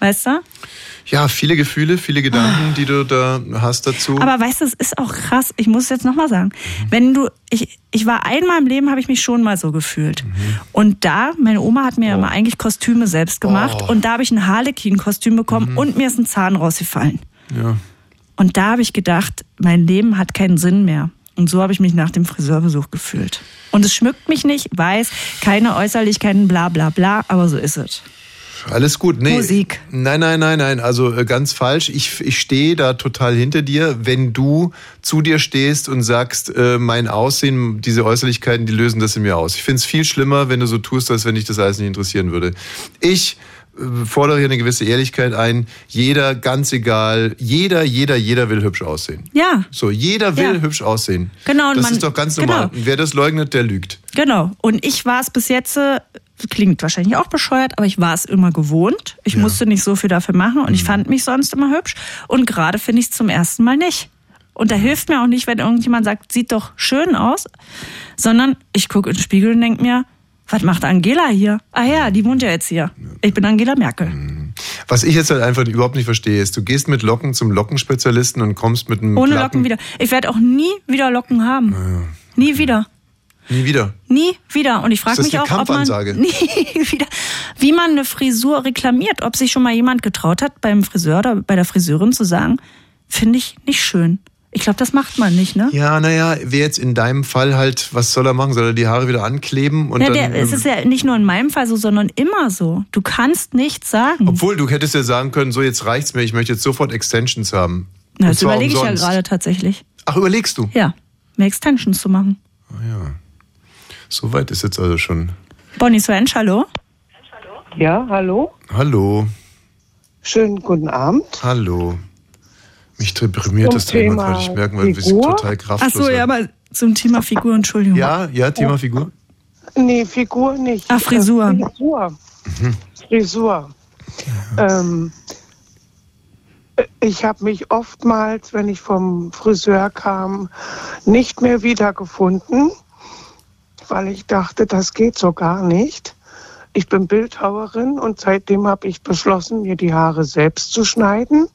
G: Weißt du?
F: Ja, viele Gefühle, viele Gedanken, die du da hast dazu.
G: Aber weißt du, es ist auch krass, ich muss es jetzt nochmal sagen. Wenn du, ich, ich war einmal im Leben, habe ich mich schon mal so gefühlt. Und da, meine Oma hat mir ja immer eigentlich Kostüme selbst gemacht
F: Oh.
G: und da habe ich ein Harlequin-Kostüm bekommen und mir ist ein Zahn rausgefallen.
F: ja.
G: Und da habe ich gedacht, mein Leben hat keinen Sinn mehr. Und so habe ich mich nach dem Friseurbesuch gefühlt. Und es schmückt mich nicht, weiß, keine Äußerlichkeiten, bla bla bla, aber so ist es.
F: Alles gut. Nee,
G: Musik.
F: Nein, nein, nein, nein. Also äh, ganz falsch. Ich, ich stehe da total hinter dir. Wenn du zu dir stehst und sagst, äh, mein Aussehen, diese Äußerlichkeiten, die lösen das in mir aus. Ich finde es viel schlimmer, wenn du so tust, als wenn dich das alles nicht interessieren würde. Ich fordere hier eine gewisse Ehrlichkeit ein. Jeder, ganz egal, jeder, jeder, jeder will hübsch aussehen.
G: Ja,
F: So, jeder will
G: Ja.
F: hübsch aussehen.
G: Genau, und
F: Das
G: man-
F: ist doch ganz normal.
G: genau.
F: Wer das leugnet, der lügt.
G: Genau. Und ich war es bis jetzt, äh, klingt wahrscheinlich auch bescheuert, aber ich war es immer gewohnt. Ich musste nicht so viel dafür machen und ich
F: Mhm.
G: fand mich sonst immer hübsch. Und gerade finde ich es zum ersten Mal nicht. Und da hilft mir auch nicht, wenn irgendjemand sagt, sieht doch schön aus, sondern ich gucke in den Spiegel und denke mir, was macht Angela hier? Ah ja, die wohnt ja jetzt hier. Ich bin Angela Merkel.
F: Was ich jetzt halt einfach überhaupt nicht verstehe, ist, du gehst mit Locken zum Lockenspezialisten und kommst mit einem
G: Ohne
F: glatten-
G: Locken wieder. Ich werde auch nie wieder Locken haben. Nie wieder.
F: Nie wieder.
G: Nie wieder. Und ich frage mich auch, ob man nie wieder. wie man eine Frisur reklamiert. Ob sich schon mal jemand getraut hat, beim Friseur oder bei der Friseurin zu sagen, finde ich nicht schön. Ich glaube, das macht man nicht, ne?
F: Ja, naja, wer jetzt in deinem Fall halt, was soll er machen? Soll er die Haare wieder ankleben? Und
G: ja,
F: dann,
G: der, es ist ja nicht nur in meinem Fall so, sondern immer so. Du kannst nichts sagen.
F: Obwohl, du hättest ja sagen können, so jetzt reicht's mir, ich möchte jetzt sofort Extensions haben.
G: Na, das überlege ich ja gerade tatsächlich.
F: Ach, überlegst du?
G: Ja, mehr Extensions zu machen.
F: So weit ist jetzt also schon.
G: Bonnie Swench, hallo?
Q: Ja, hallo.
F: Hallo,
Q: Schönen guten Abend.
F: hallo. Mich deprimiert das Thema
Q: Thema
F: gerade. Ich merke mal, sie
Q: Figur?
F: total
G: Ach
F: kraftlos
G: so, ja, aber zum Thema Figur, Entschuldigung.
F: Ja, ja, Thema Figur.
Q: Nee, Figur nicht.
G: Ach, Frisur.
Q: Äh, Frisur. Frisur. Ähm, ich habe mich oftmals, wenn ich vom Friseur kam, nicht mehr wiedergefunden, weil ich dachte, das geht so gar nicht. Ich bin Bildhauerin und seitdem habe ich beschlossen, mir die Haare selbst zu schneiden.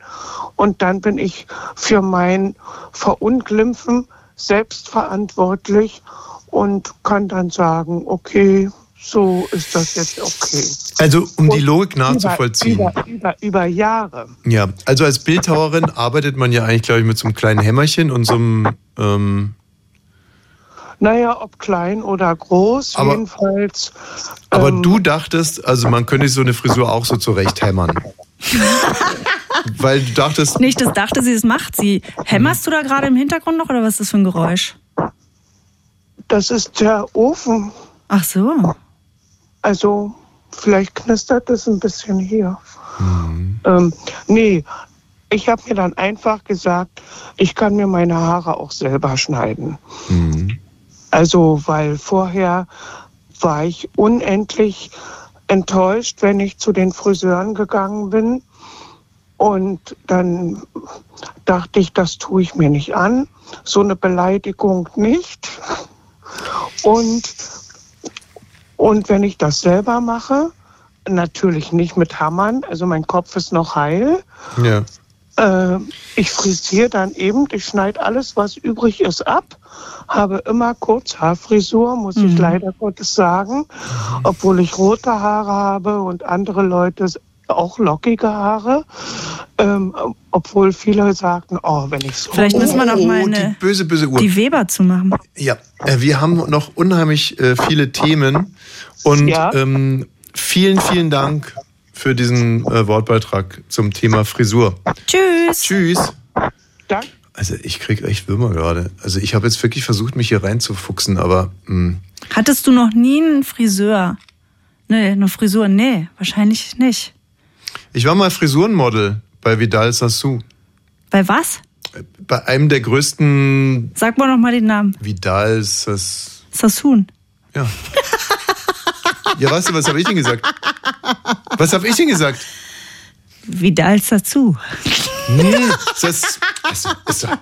Q: Und dann bin ich für mein Verunglimpfen selbst verantwortlich und kann dann sagen, okay, so ist das jetzt okay.
F: Also, um die
Q: Und
F: Logik
Q: über,
F: nachzuvollziehen.
Q: über, über, über Jahre.
F: Ja, also als Bildhauerin arbeitet man ja eigentlich, glaube ich, mit so einem kleinen Hämmerchen und so einem. Ähm,
Q: Naja, ob klein oder groß,
F: Aber-
Q: jedenfalls.
F: aber
Q: ähm,
F: du dachtest, also man könnte so eine Frisur auch so zurechthämmern. Weil du dachtest.
G: Nicht, das dachte sie, das macht sie. Hämmerst du da gerade im Hintergrund noch oder was ist das für ein Geräusch?
Q: Das ist der Ofen.
G: Ach so.
Q: Also, vielleicht knistert es ein bisschen hier. Ähm, nee, ich habe mir dann einfach gesagt, ich kann mir meine Haare auch selber schneiden. Also, weil vorher war ich unendlich enttäuscht, wenn ich zu den Friseuren gegangen bin. Und dann dachte ich, das tue ich mir nicht an. So eine Beleidigung nicht. Und, und wenn ich das selber mache, natürlich nicht mit Hammern, also mein Kopf ist noch heil.
F: Ja.
Q: Äh, ich frisiere dann eben, ich schneide alles, was übrig ist, ab. Habe immer Kurzhaarfrisur, muss ich leider Gottes sagen. Obwohl ich rote Haare habe und andere Leute auch lockige Haare. Ähm, obwohl viele sagten, oh, wenn ich so.
G: Vielleicht müssen wir noch mal
F: Oh, die
G: eine,
F: böse, böse Uhr.
G: die Weber zu machen.
F: Ja, äh, wir haben noch unheimlich äh, viele Themen und
G: Ja.
F: ähm, vielen, vielen Dank für diesen äh, Wortbeitrag zum Thema Frisur.
G: Tschüss.
F: Tschüss.
Q: Danke.
F: Also ich krieg echt Würmer gerade. Also ich habe jetzt wirklich versucht, mich hier reinzufuchsen, aber hm, mh,
G: Hattest du noch nie einen Friseur? Nee, eine Frisur? Nee, wahrscheinlich nicht.
F: ich war mal Frisurenmodel bei Vidal Sassou.
G: Bei was?
F: Bei einem der größten
G: Sag mal noch mal den Namen.
F: Vidal Sass.
G: Sassoon.
F: Ja. Ja, weißt du, was habe ich denn gesagt? Was habe ich denn gesagt?
G: Vidal Sassou.
F: Nee, das, ist doch,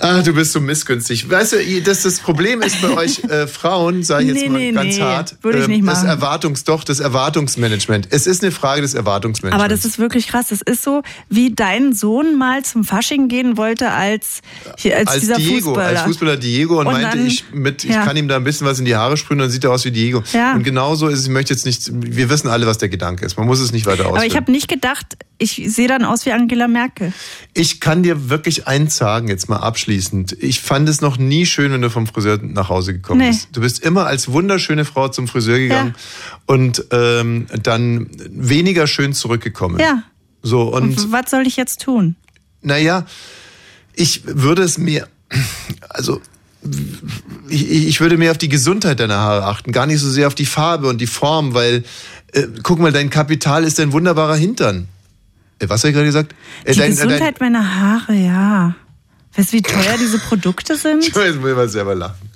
F: ah, du bist so missgünstig. Weißt du, das, das Problem ist bei euch äh, Frauen, sage ich jetzt
G: Nee,
F: mal
G: nee,
F: ganz
G: nee,
F: hart,
G: würde ich
F: ähm,
G: nicht
F: das. Erwartungs, doch, das Erwartungsmanagement. Es ist eine Frage des Erwartungsmanagements.
G: Aber das ist wirklich krass. Das ist so, wie dein Sohn mal zum Fasching gehen wollte als, hier, als,
F: als
G: dieser
F: Diego,
G: Fußballer.
F: als Fußballer Diego und,
G: Und
F: meinte,
G: dann-
F: ich mit, ich
G: ja.
F: kann ihm da ein bisschen was in die Haare sprühen, dann sieht er aus wie Diego.
G: Ja.
F: Und genauso ist es, ich möchte jetzt nicht, wir wissen alle, was der Gedanke ist. Man muss es nicht weiter ausführen.
G: Aber ich habe nicht gedacht, ich sehe dann aus wie Angela Merkel.
F: Ich kann dir wirklich eins sagen, jetzt mal abschließend. Ich fand es noch nie schön, wenn du vom Friseur nach Hause gekommen
G: Nee.
F: bist. Du bist immer als wunderschöne Frau zum Friseur gegangen und ähm, dann weniger schön zurückgekommen.
G: Ja.
F: So,
G: Und,
F: und
G: was soll ich jetzt tun?
F: naja, ich würde es mir, also ich, ich würde mehr auf die Gesundheit deiner Haare achten, gar nicht so sehr auf die Farbe und die Form, weil, äh, guck mal, dein Kapital ist ein wunderbarer Hintern. Äh, was habe ich gerade gesagt? Äh,
G: Die
F: dein-
G: Gesundheit meiner Haare, ja. Weißt du, wie teuer diese Produkte sind?
F: Jetzt muss ich mal selber lachen.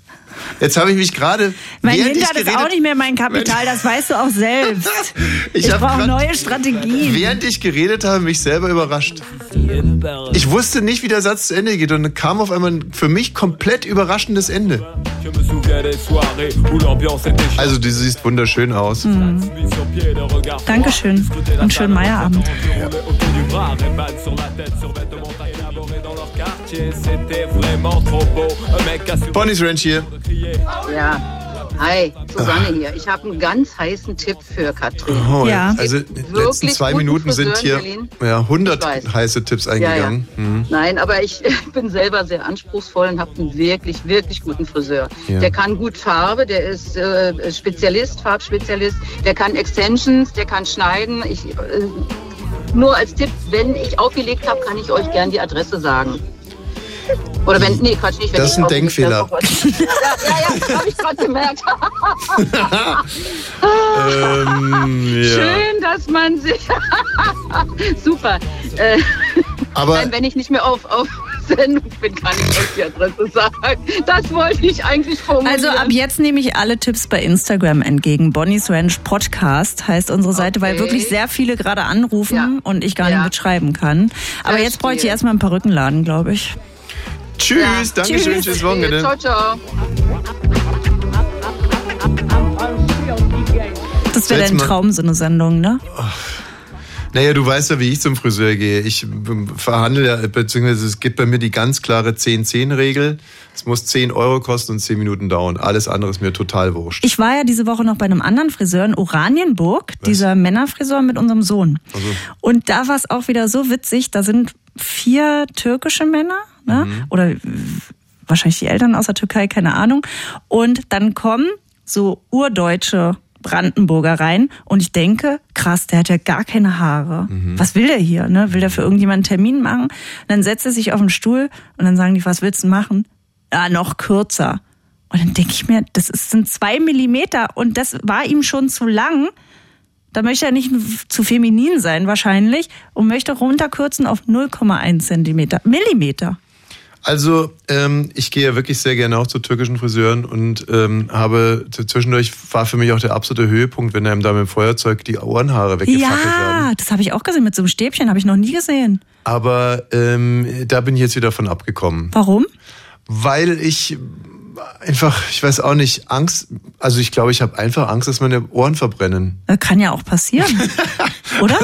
F: Jetzt habe ich mich gerade.
G: Mein
F: während ich
G: Hintern ist
F: geredet-
G: auch nicht mehr mein Kapital, das weißt du auch selbst. Ich,
F: hab
G: brauche neue Strategien.
F: Während ich geredet habe, mich selber überrascht. Ich wusste nicht, wie der Satz zu Ende geht und dann kam auf einmal ein für mich komplett überraschendes Ende. Also du siehst wunderschön aus.
G: Mhm. Dankeschön und schönen Meierabend.
F: Bonnie's Ranch hier.
L: Ja.
R: Hi, Susanne hier. Ich habe einen ganz heißen Tipp für Katrin.
F: Oh, Also die letzten zwei Minuten sind hier ja, 100
R: Ich weiß.
F: heiße Tipps eingegangen. Mhm.
R: Nein, aber ich bin selber sehr anspruchsvoll und habe einen wirklich, wirklich guten Friseur.
F: Ja.
R: Der kann gut Farbe, der ist äh, Spezialist, Farbspezialist, der kann Extensions, der kann schneiden. Ich, äh, nur als Tipp, wenn ich aufgelegt habe, kann ich euch gern die Adresse sagen. Oder wenn, nee, Quatsch, nicht, wenn
F: Das ist ein Denkfehler.
R: ja, ja, ja, habe ich gerade gemerkt.
F: Ähm, ja.
R: Schön, dass man sich. Super. Äh,
F: Aber-
R: Nein, wenn ich nicht mehr auf, auf Sendung bin, kann ich euch die Adresse sagen. Das wollte ich eigentlich formulieren.
G: Also ab jetzt nehme ich alle Tipps bei Instagram entgegen. Bonnie's Ranch Podcast heißt unsere Seite, weil
R: Okay.
G: wirklich sehr viele gerade anrufen
R: Ja.
G: und ich gar
R: Ja.
G: nicht mitschreiben kann. Aber jetzt bräuchte ich
R: Verstehe.
G: erstmal ein paar Rückenladen, glaube ich.
F: Tschüss, danke schön, tschüss Wochenende.
R: Ciao, ciao.
G: Das wäre dein Traum, so eine Sendung, ne?
F: Naja, du weißt ja, wie ich zum Friseur gehe. Ich verhandle ja, beziehungsweise es gibt bei mir die ganz klare 10-10-Regel. Es muss 10 Euro kosten und 10 Minuten dauern. Alles andere ist mir total wurscht.
G: Ich war ja diese Woche noch bei einem anderen Friseur in Oranienburg, dieser Männerfriseur mit unserem Sohn.
F: Also,
G: Und da war es auch wieder so witzig, da sind vier türkische Männer, ne?
F: Mhm.
G: Oder wahrscheinlich die Eltern aus der Türkei, keine Ahnung. Und dann kommen so urdeutsche Brandenburger rein und ich denke, krass, der hat ja gar keine Haare.
F: Mhm.
G: Was will der hier? Ne? Will der für irgendjemanden einen Termin machen? Und dann setzt er sich auf den Stuhl und dann sagen die, was willst du machen? Ja, noch kürzer. Und dann denke ich mir, das ist, sind zwei Millimeter und das war ihm schon zu lang. Da möchte er nicht zu feminin sein wahrscheinlich und möchte runterkürzen auf 0,1 Zentimeter. Millimeter.
F: Also, ähm, ich gehe ja wirklich sehr gerne auch zu türkischen Friseuren und ähm, habe zwischendurch war für mich auch der absolute Höhepunkt, wenn einem da mit dem Feuerzeug die Ohrenhaare weggefackelt werden.
G: Ja, das habe ich auch gesehen mit so einem Stäbchen, habe ich noch nie gesehen.
F: Aber ähm, da bin ich jetzt wieder von abgekommen.
G: Warum?
F: Weil ich einfach, ich weiß auch nicht, Angst, also ich glaube, ich habe einfach Angst, dass meine Ohren verbrennen.
G: Das kann ja auch passieren. Oder?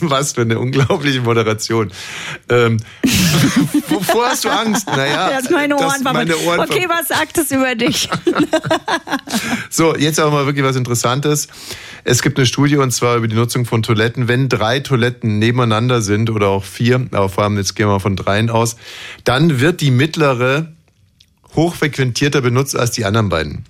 F: Was für eine unglaubliche Moderation. Ähm, wovor hast du Angst? Naja,
G: Dass meine
F: dass
G: Ohren verbrennen.
F: meine Ohren
G: Okay, was sagt es über dich?
F: So, jetzt aber mal wirklich was Interessantes. Es gibt eine Studie und zwar über die Nutzung von Toiletten. Wenn drei Toiletten nebeneinander sind oder auch vier, aber vor allem jetzt gehen wir von dreien aus, dann wird die mittlere hochfrequentierter benutzt als die anderen beiden.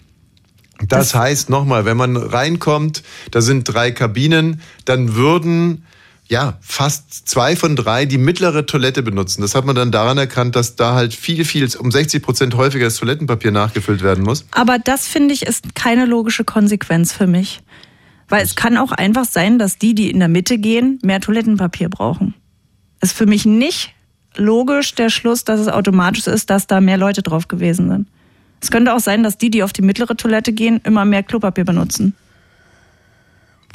F: Das heißt nochmal, wenn man reinkommt, da sind drei Kabinen, dann würden ja fast zwei von drei die mittlere Toilette benutzen. Das hat man dann daran erkannt, dass da halt viel, viel, um 60 Prozent häufiger das Toilettenpapier nachgefüllt werden muss.
G: Aber das finde ich ist keine logische Konsequenz für mich. Weil es kann auch einfach sein, dass die, die in der Mitte gehen, mehr Toilettenpapier brauchen. Ist für mich nicht logisch der Schluss, dass es automatisch ist, dass da mehr Leute drauf gewesen sind. Es könnte auch sein, dass die, die auf die mittlere Toilette gehen, immer mehr Klopapier benutzen.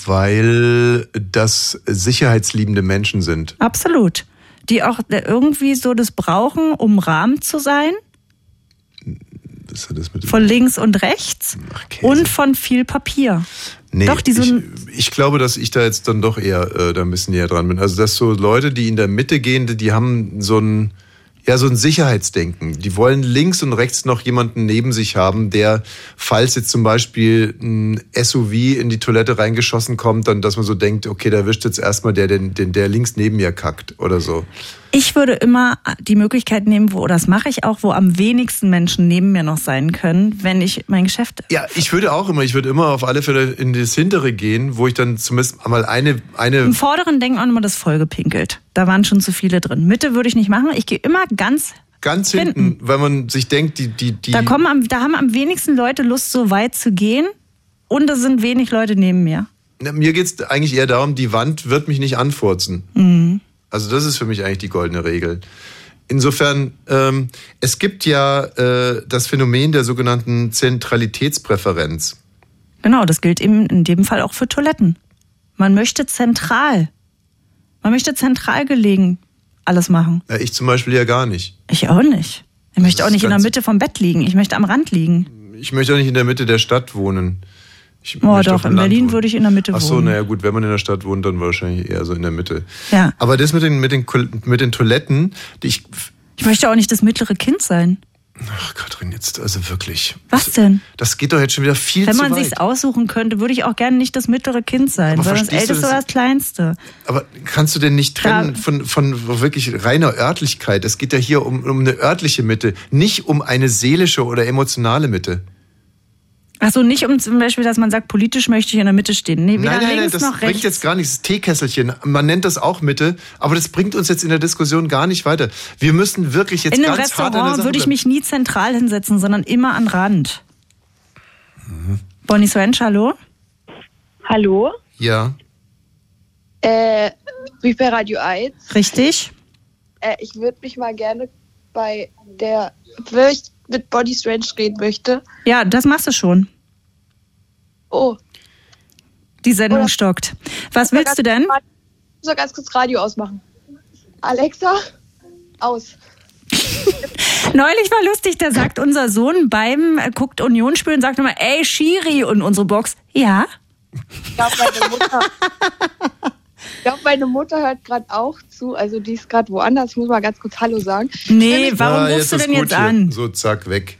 F: Weil das sicherheitsliebende Menschen sind.
G: Absolut. Die auch irgendwie so das brauchen, um Rahmen zu sein.
F: Das hat das mit
G: Von links und rechts. und von viel Papier.
F: Nee,
G: Doch, die so
F: ich, ich glaube, dass ich da jetzt dann doch eher äh, da ein bisschen näher dran bin. Also, dass so Leute, die in der Mitte gehen, die- die haben so ein, ja, so ein Sicherheitsdenken. Die wollen links und rechts noch jemanden neben sich haben, der, falls jetzt zum Beispiel ein SUV in die Toilette reingeschossen kommt, dann, dass man so denkt, okay, da wischt jetzt erstmal der, den, den, der links neben mir kackt oder so.
G: Ich würde immer die Möglichkeit nehmen, wo, oder das mache ich auch, wo am wenigsten Menschen neben mir noch sein können, wenn ich mein Geschäft.
F: Ja, ich würde auch immer, ich würde immer auf alle Fälle in das hintere gehen, wo ich dann zumindest mal eine, eine
G: Im vorderen denken auch immer das vollgepinkelt. Da waren schon zu viele drin. Mitte würde ich nicht machen. Ich gehe immer ganz.
F: ganz hinten, weil man sich denkt, die, die, die.
G: Da kommen am, da haben am wenigsten Leute Lust, so weit zu gehen. Und es sind wenig Leute neben mir.
F: Mir geht's eigentlich eher darum, die Wand wird mich nicht anfurzen.
G: Mhm.
F: Also das ist für mich eigentlich die goldene Regel. Insofern, ähm, es gibt ja äh, das Phänomen der sogenannten Zentralitätspräferenz.
G: Genau, das gilt eben in dem Fall auch für Toiletten. Man möchte zentral. Man möchte zentral gelegen alles machen.
F: Ja, ich zum Beispiel ja gar nicht.
G: Ich auch nicht. Ich möchte auch nicht in der Mitte vom Bett liegen. Ich möchte am Rand liegen.
F: Ich möchte auch nicht in der Mitte der Stadt wohnen. Ich
G: Oh doch, in
F: Land
G: Berlin
F: wohnen.
G: würde ich in der Mitte
F: Ach so,
G: wohnen.
F: naja gut, wenn man in der Stadt wohnt, dann wahrscheinlich eher so in der Mitte.
G: Ja.
F: Aber das mit den, mit den, mit den Toiletten, die ich,
G: Ich möchte auch nicht das mittlere Kind sein.
F: Ach, Katrin, jetzt also wirklich.
G: Was denn?
F: Das geht doch jetzt schon wieder viel
G: Wenn
F: zu
G: man
F: weit.
G: sich's aussuchen könnte, würde ich auch gerne nicht das mittlere Kind sein,
F: Aber
G: sondern das älteste oder das kleinste.
F: Aber kannst du denn nicht trennen von, von wirklich reiner Örtlichkeit? Es geht ja hier um, um eine örtliche Mitte, nicht um eine seelische oder emotionale Mitte.
G: Achso, nicht um zum Beispiel, dass man sagt, politisch möchte ich in der Mitte stehen. Nee, weder
F: nein, nein, nein,
G: links
F: das
G: noch
F: bringt jetzt gar nichts. Das Teekesselchen, man nennt das auch Mitte, aber das bringt uns jetzt in der Diskussion gar nicht weiter. Wir müssen wirklich jetzt
G: in einem
F: ganz hart an der
G: Restaurant
F: Sache
G: würde ich mich nie zentral hinsetzen, sondern immer an Rand. Bonnie Swench, hallo?
S: Hallo?
F: Ja.
S: Äh, ich bei Radio 1?
G: Richtig?
S: Äh, ich würde mich mal gerne bei der, ich mit Bonnie Strange reden möchte.
G: Ja, das machst du schon.
S: Oh,
G: Die Sendung stockt. Was willst du denn?
S: ich soll ganz kurz Radio ausmachen. Alexa, aus.
G: Neulich war lustig, da sagt unser Sohn beim äh, guckt Union spielen, sagt immer, ey Schiri und unsere Box. Ja.
S: Ich glaube, meine Mutter, ich glaub, meine Mutter hört gerade auch zu. Also die ist gerade woanders. Ich muss mal ganz kurz Hallo sagen.
G: Nee, warum
F: Ah,
G: rufst du denn jetzt
F: hier.
G: an?
F: So, zack, weg.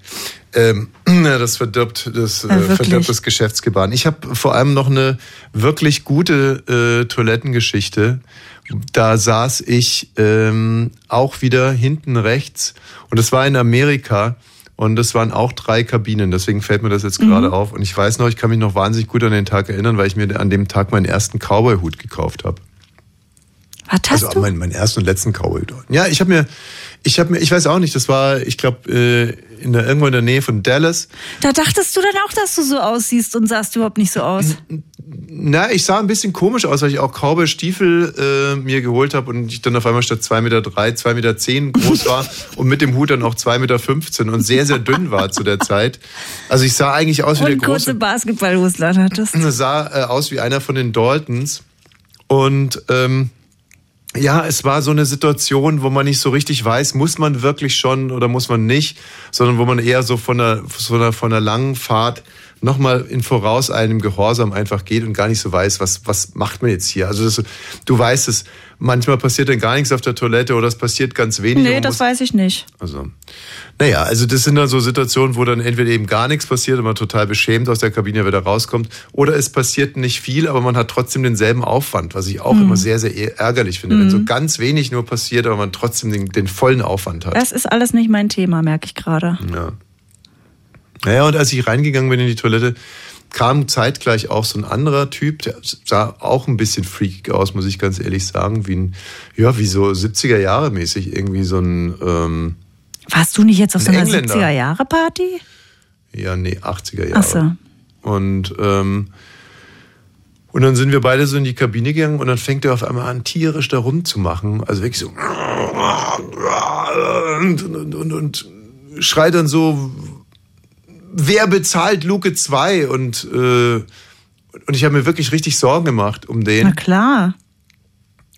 F: Ähm, das verdirbt das,
G: Ja,
F: äh,
G: wirklich.
F: verdirbt das Geschäftsgebaren. Ich habe vor allem noch eine wirklich gute äh, Toilettengeschichte. Da saß ich ähm, auch wieder hinten rechts und das war in Amerika und das waren auch drei Kabinen. Deswegen fällt mir das jetzt gerade
G: Mhm.
F: auf. Und ich weiß noch, ich kann mich noch wahnsinnig gut an den Tag erinnern, weil ich mir an dem Tag meinen ersten Cowboy-Hut gekauft habe.
G: Was hast
F: also Meinen, meinen ersten und letzten Cowboy dort. Ja, ich habe mir, ich habe mir, ich weiß auch nicht, das war, ich glaube, äh, in der, irgendwo in der Nähe von Dallas.
G: Da dachtest du dann auch, dass du so aussiehst und sahst überhaupt nicht so aus.
F: Na, ich sah ein bisschen komisch aus, weil ich auch Cowboy-Stiefel äh, mir geholt habe und ich dann auf einmal statt 2,3 Meter, 2,10 Meter zehn groß war und mit dem Hut dann auch 2,15 Meter und sehr, sehr dünn war zu der Zeit. Also ich sah eigentlich aus wie der
G: Und kurze
F: große
G: Basketballhosler hattest.
F: sah äh, aus wie einer von den Daltons. Und ähm, ja, es war so eine Situation, wo man nicht so richtig weiß, muss man wirklich schon oder muss man nicht, sondern wo man eher so von einer, so einer, von einer langen Fahrt nochmal in voraus einem Gehorsam einfach geht und gar nicht so weiß, was, was macht man jetzt hier. Also das, du weißt es, manchmal passiert dann gar nichts auf der Toilette oder es passiert ganz wenig.
G: Nee, das
F: muss-
G: weiß ich nicht.
F: also, naja, also das sind dann so Situationen, wo dann entweder eben gar nichts passiert und man total beschämt aus der Kabine wieder rauskommt, oder es passiert nicht viel, aber man hat trotzdem denselben Aufwand, was ich auch
G: Mhm.
F: immer sehr, sehr ärgerlich finde, wenn
G: Mhm.
F: so ganz wenig nur passiert, aber man trotzdem den, den vollen Aufwand hat.
G: Das ist alles nicht mein Thema, merke ich gerade.
F: Ja. Naja, und als ich reingegangen bin in die Toilette, kam zeitgleich auch so ein anderer Typ, der sah auch ein bisschen freakig aus, muss ich ganz ehrlich sagen, wie ein, ja, wie so 70er Jahre mäßig, irgendwie so ein, ähm,
G: Warst du nicht jetzt auf so
F: Ein
G: einer
F: Engländer.
G: 70er-Jahre-Party?
F: ja, nee, 80er Jahre.
G: Ach so.
F: Und, ähm, und dann sind wir beide so in die Kabine gegangen und dann fängt er auf einmal an, tierisch da rumzumachen. Also wirklich so. Und, und, und, und schreit dann so, wer bezahlt Luke 2? Und, äh, und ich habe mir wirklich richtig Sorgen gemacht um den.
G: Na klar.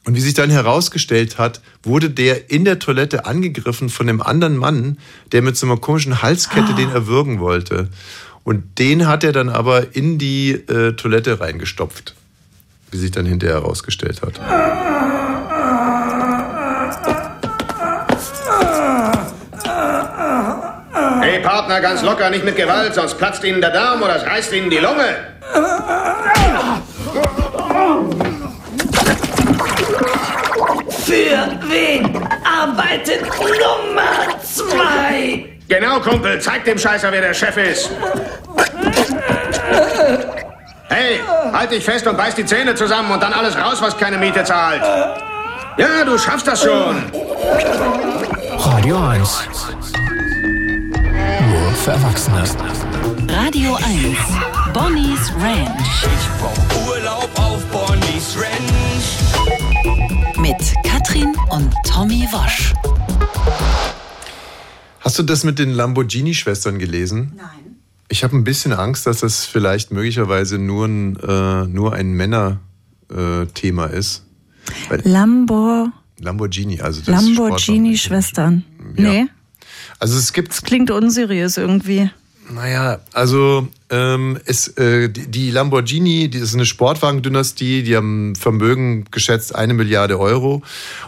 F: Und wie sich dann herausgestellt hat, wurde der in der Toilette angegriffen von einem anderen Mann, der mit so einer komischen Halskette den erwürgen wollte. Und den hat er dann aber in die äh, Toilette reingestopft, wie sich dann hinterher herausgestellt hat.
T: Hey Partner, ganz locker, nicht mit Gewalt, sonst platzt Ihnen der Darm oder es reißt Ihnen die Lunge.
D: Für wen arbeitet Nummer zwei?
T: Genau, Kumpel, zeig dem Scheißer, wer der Chef ist. Hey, halt dich fest und beiß die Zähne zusammen und dann alles raus, was keine Miete zahlt. Ja, du schaffst das schon.
U: Radio 1. Für Erwachsene.
C: Radio 1. Bonnie's Ranch.
D: Ich brauch Urlaub auf Bonnie's Ranch.
C: Mit Katrin und Tommy Wosch.
F: Hast du das mit den Lamborghini-Schwestern gelesen? Nein. Ich habe ein bisschen Angst, dass das vielleicht möglicherweise nur ein, äh, nur ein Männer-Thema ist. Weil
G: Lambo,
F: Lamborghini, also das.
G: Lamborghini-Schwestern.
F: Ja.
G: Nee,
F: Also es gibt
G: klingt unseriös irgendwie.
F: Naja, also ähm, es, äh, die, die Lamborghini, die ist eine Sportwagendynastie, die haben Vermögen geschätzt eine Milliarde Euro.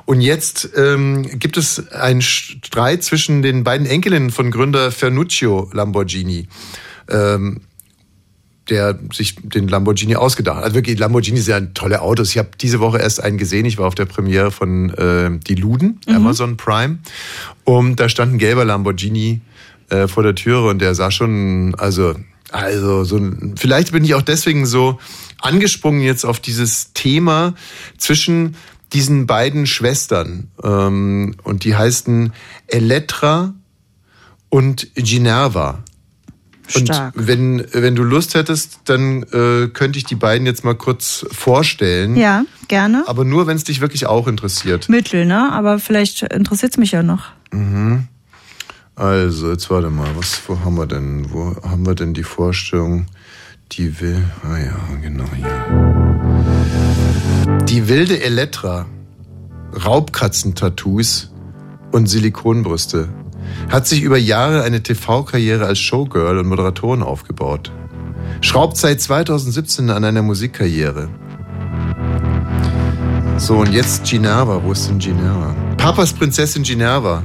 F: Und jetzt ähm, gibt es einen Streit zwischen den beiden Enkelinnen von Gründer Fernuccio Lamborghini. Ähm, der sich den Lamborghini ausgedacht hat. Also wirklich, Lamborghini sind ja tolle Autos. Ich habe diese Woche erst einen gesehen. Ich war auf der Premiere von äh, Die Luden,
V: Mhm.
F: Amazon Prime. Und da stand ein gelber Lamborghini äh, vor der Türe und der sah schon, also, also so ein, vielleicht bin ich auch deswegen so angesprungen jetzt auf dieses Thema zwischen diesen beiden Schwestern. Ähm, und die heißen Elettra und Ginerva. Und
G: Stark.
F: wenn, wenn du Lust hättest, dann äh, könnte ich die beiden jetzt mal kurz vorstellen.
G: Ja, gerne.
F: Aber nur, wenn es dich wirklich auch interessiert.
G: Mittel, ne? Aber vielleicht interessiert es mich ja noch.
F: Mhm. Also, jetzt warte mal, was, wo haben wir denn? Wo haben wir denn die Vorstellung? Die will. Ah ja, genau hier. Die wilde Elettra. Raubkatzen-Tattoos und Silikonbrüste. Hat sich über Jahre eine TV-Karriere als Showgirl und Moderatorin aufgebaut. Schraubt seit 2017 an einer Musikkarriere. So, und jetzt Ginevra. Wo ist denn Ginevra? Papas Prinzessin Ginevra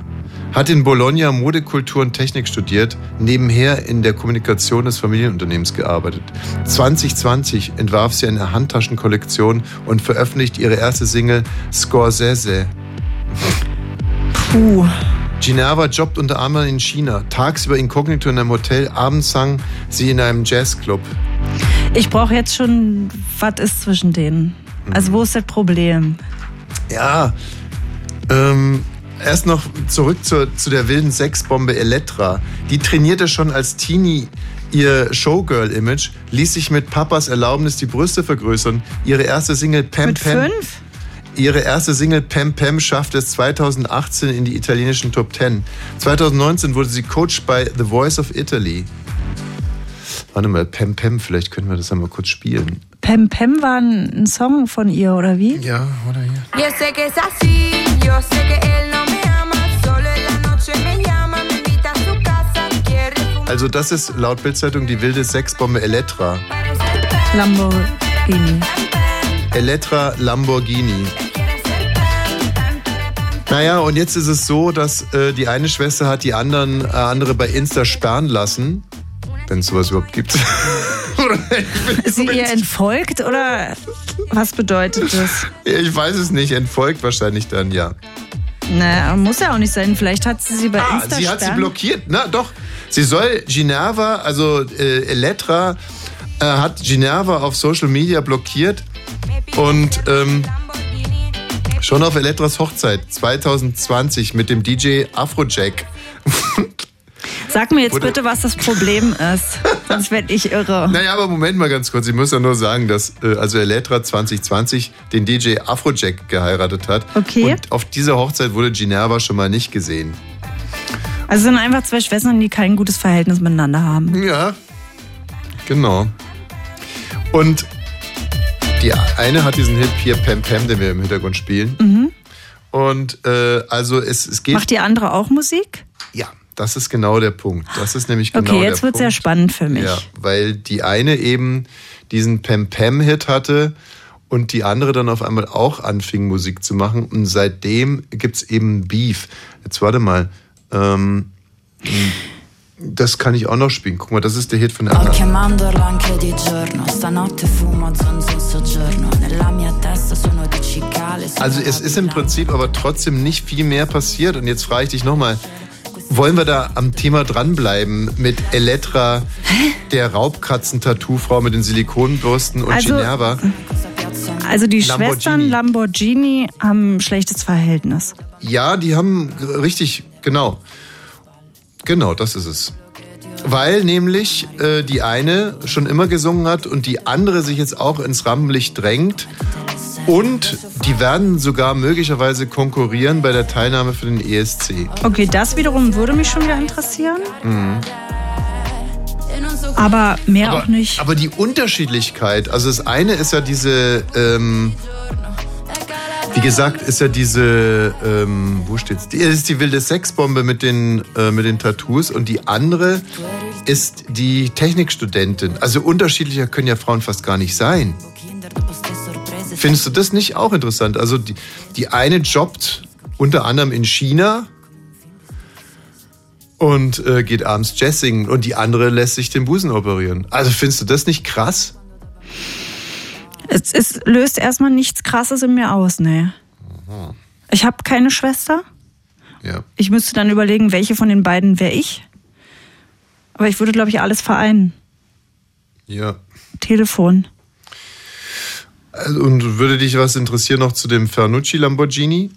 F: hat in Bologna Modekultur und Technik studiert, nebenher in der Kommunikation des Familienunternehmens gearbeitet. 2020 entwarf sie eine Handtaschenkollektion und veröffentlicht ihre erste Single Scorsese.
G: Puh.
F: Ginevra jobbt unter anderem in China, tagsüber inkognito in einem Hotel, abends sang sie in einem Jazzclub.
G: Ich brauche jetzt schon, was ist zwischen denen? Also wo ist das Problem?
F: Ja, ähm, erst noch zurück zur, zu der wilden Sexbombe Elettra. Die trainierte schon als Teenie ihr Showgirl-Image, ließ sich mit Papas Erlaubnis die Brüste vergrößern. Ihre erste Single Pam
G: Mit
F: Pam.
G: fünf?
F: Ihre erste Single Pam Pam schaffte es 2018 in die italienischen Top 10. 2019 wurde sie Coach bei The Voice of Italy. Warte mal, Pam Pam, vielleicht können wir das einmal kurz spielen.
G: Pem Pem war ein ein Song von ihr, oder wie?
F: Ja, oder hier.
V: Yo sé que es así, yo sé que él no me ama, solo en la noche me llama, me invita a su casa, quiere fumar.
F: Also das ist laut Bildzeitung die wilde Sexbombe Elettra.
G: Lamborghini.
F: Elettra Lamborghini. Naja, und jetzt ist es so, dass äh, die eine Schwester hat die anderen, äh, andere bei Insta sperren lassen. Wenn es sowas überhaupt gibt.
G: Ist sie ihr entfolgt oder was bedeutet das?
F: ich weiß es nicht, entfolgt wahrscheinlich dann, ja.
G: Naja, muss ja auch nicht sein. Vielleicht hat sie sie bei
F: Ah,
G: Insta
F: sie hat sie blockiert. Na doch, sie soll Ginevra, also äh, Elettra, äh, hat Ginevra auf Social Media blockiert und ähm, schon auf Elettras Hochzeit 2020 mit dem DJ Afrojack.
G: Sag mir jetzt
F: Wurde-
G: bitte, was das Problem ist. Sonst werde ich irre.
F: Naja, aber Moment mal ganz kurz. Ich muss ja nur sagen, dass äh, also Elettra 2020 den DJ Afrojack geheiratet hat.
G: Okay.
F: Und auf dieser Hochzeit wurde Ginevra schon mal nicht gesehen.
G: Also sind einfach zwei Schwestern, die kein gutes Verhältnis miteinander haben.
F: Ja, genau. Und die eine hat diesen Hit hier Pam Pam, den wir im Hintergrund spielen.
G: Mhm.
F: Und äh, also es, es geht.
G: Macht die andere auch Musik?
F: Ja, das ist genau der Punkt. Das ist nämlich genau
G: Okay, jetzt wird sehr spannend für mich.
F: Ja, weil die eine eben diesen Pam Pam Hit hatte und die andere dann auf einmal auch anfing Musik zu machen und seitdem gibt's eben Beef. Jetzt warte mal. Ähm, das kann ich auch noch spielen. Guck mal, das ist der Hit von der
W: Sto
F: anderen.
W: chiamandolo anche di giorno, stanotte fumo zonzo in soggiorno, nella mia testa sono di cicale.
F: Also es ist im Prinzip aber trotzdem nicht viel mehr passiert. Und jetzt frage ich dich nochmal, wollen wir da am Thema dranbleiben mit Elettra, der Raubkatzen-Tattoo-Frau mit den Silikonbürsten und
G: Also-
F: Ginevra?
G: Also die
F: Lamborghini.
G: Schwestern Lamborghini haben ein schlechtes Verhältnis.
F: Ja, die haben richtig, genau. Genau, das ist es. Weil nämlich äh, die eine schon immer gesungen hat und die andere sich jetzt auch ins Rampenlicht drängt. Und die werden sogar möglicherweise konkurrieren bei der Teilnahme für den ESC.
G: Okay, das wiederum würde mich schon wieder interessieren.
F: Mhm.
G: Aber mehr
F: aber,
G: auch nicht.
F: Aber die Unterschiedlichkeit, also das eine ist ja diese, ähm, wie gesagt, ist ja diese, ähm, wo steht's? Die ist die wilde Sexbombe mit den, äh, mit den Tattoos und die andere ist die Technikstudentin. Also unterschiedlicher können ja Frauen fast gar nicht sein. Findest du das nicht auch interessant? Also die, die eine jobbt unter anderem in China und äh, geht abends Jazz singen und die andere lässt sich den Busen operieren. Also findest du das nicht krass?
G: Es, es löst erstmal nichts Krasses in mir aus, ne. Ich habe keine Schwester.
F: Ja.
G: Ich müsste dann überlegen, welche von den beiden wäre ich. Aber ich würde, glaube ich, alles vereinen.
F: Ja.
G: Telefon.
F: Also, Und würde dich was interessieren noch zu dem Fernucci Lamborghini,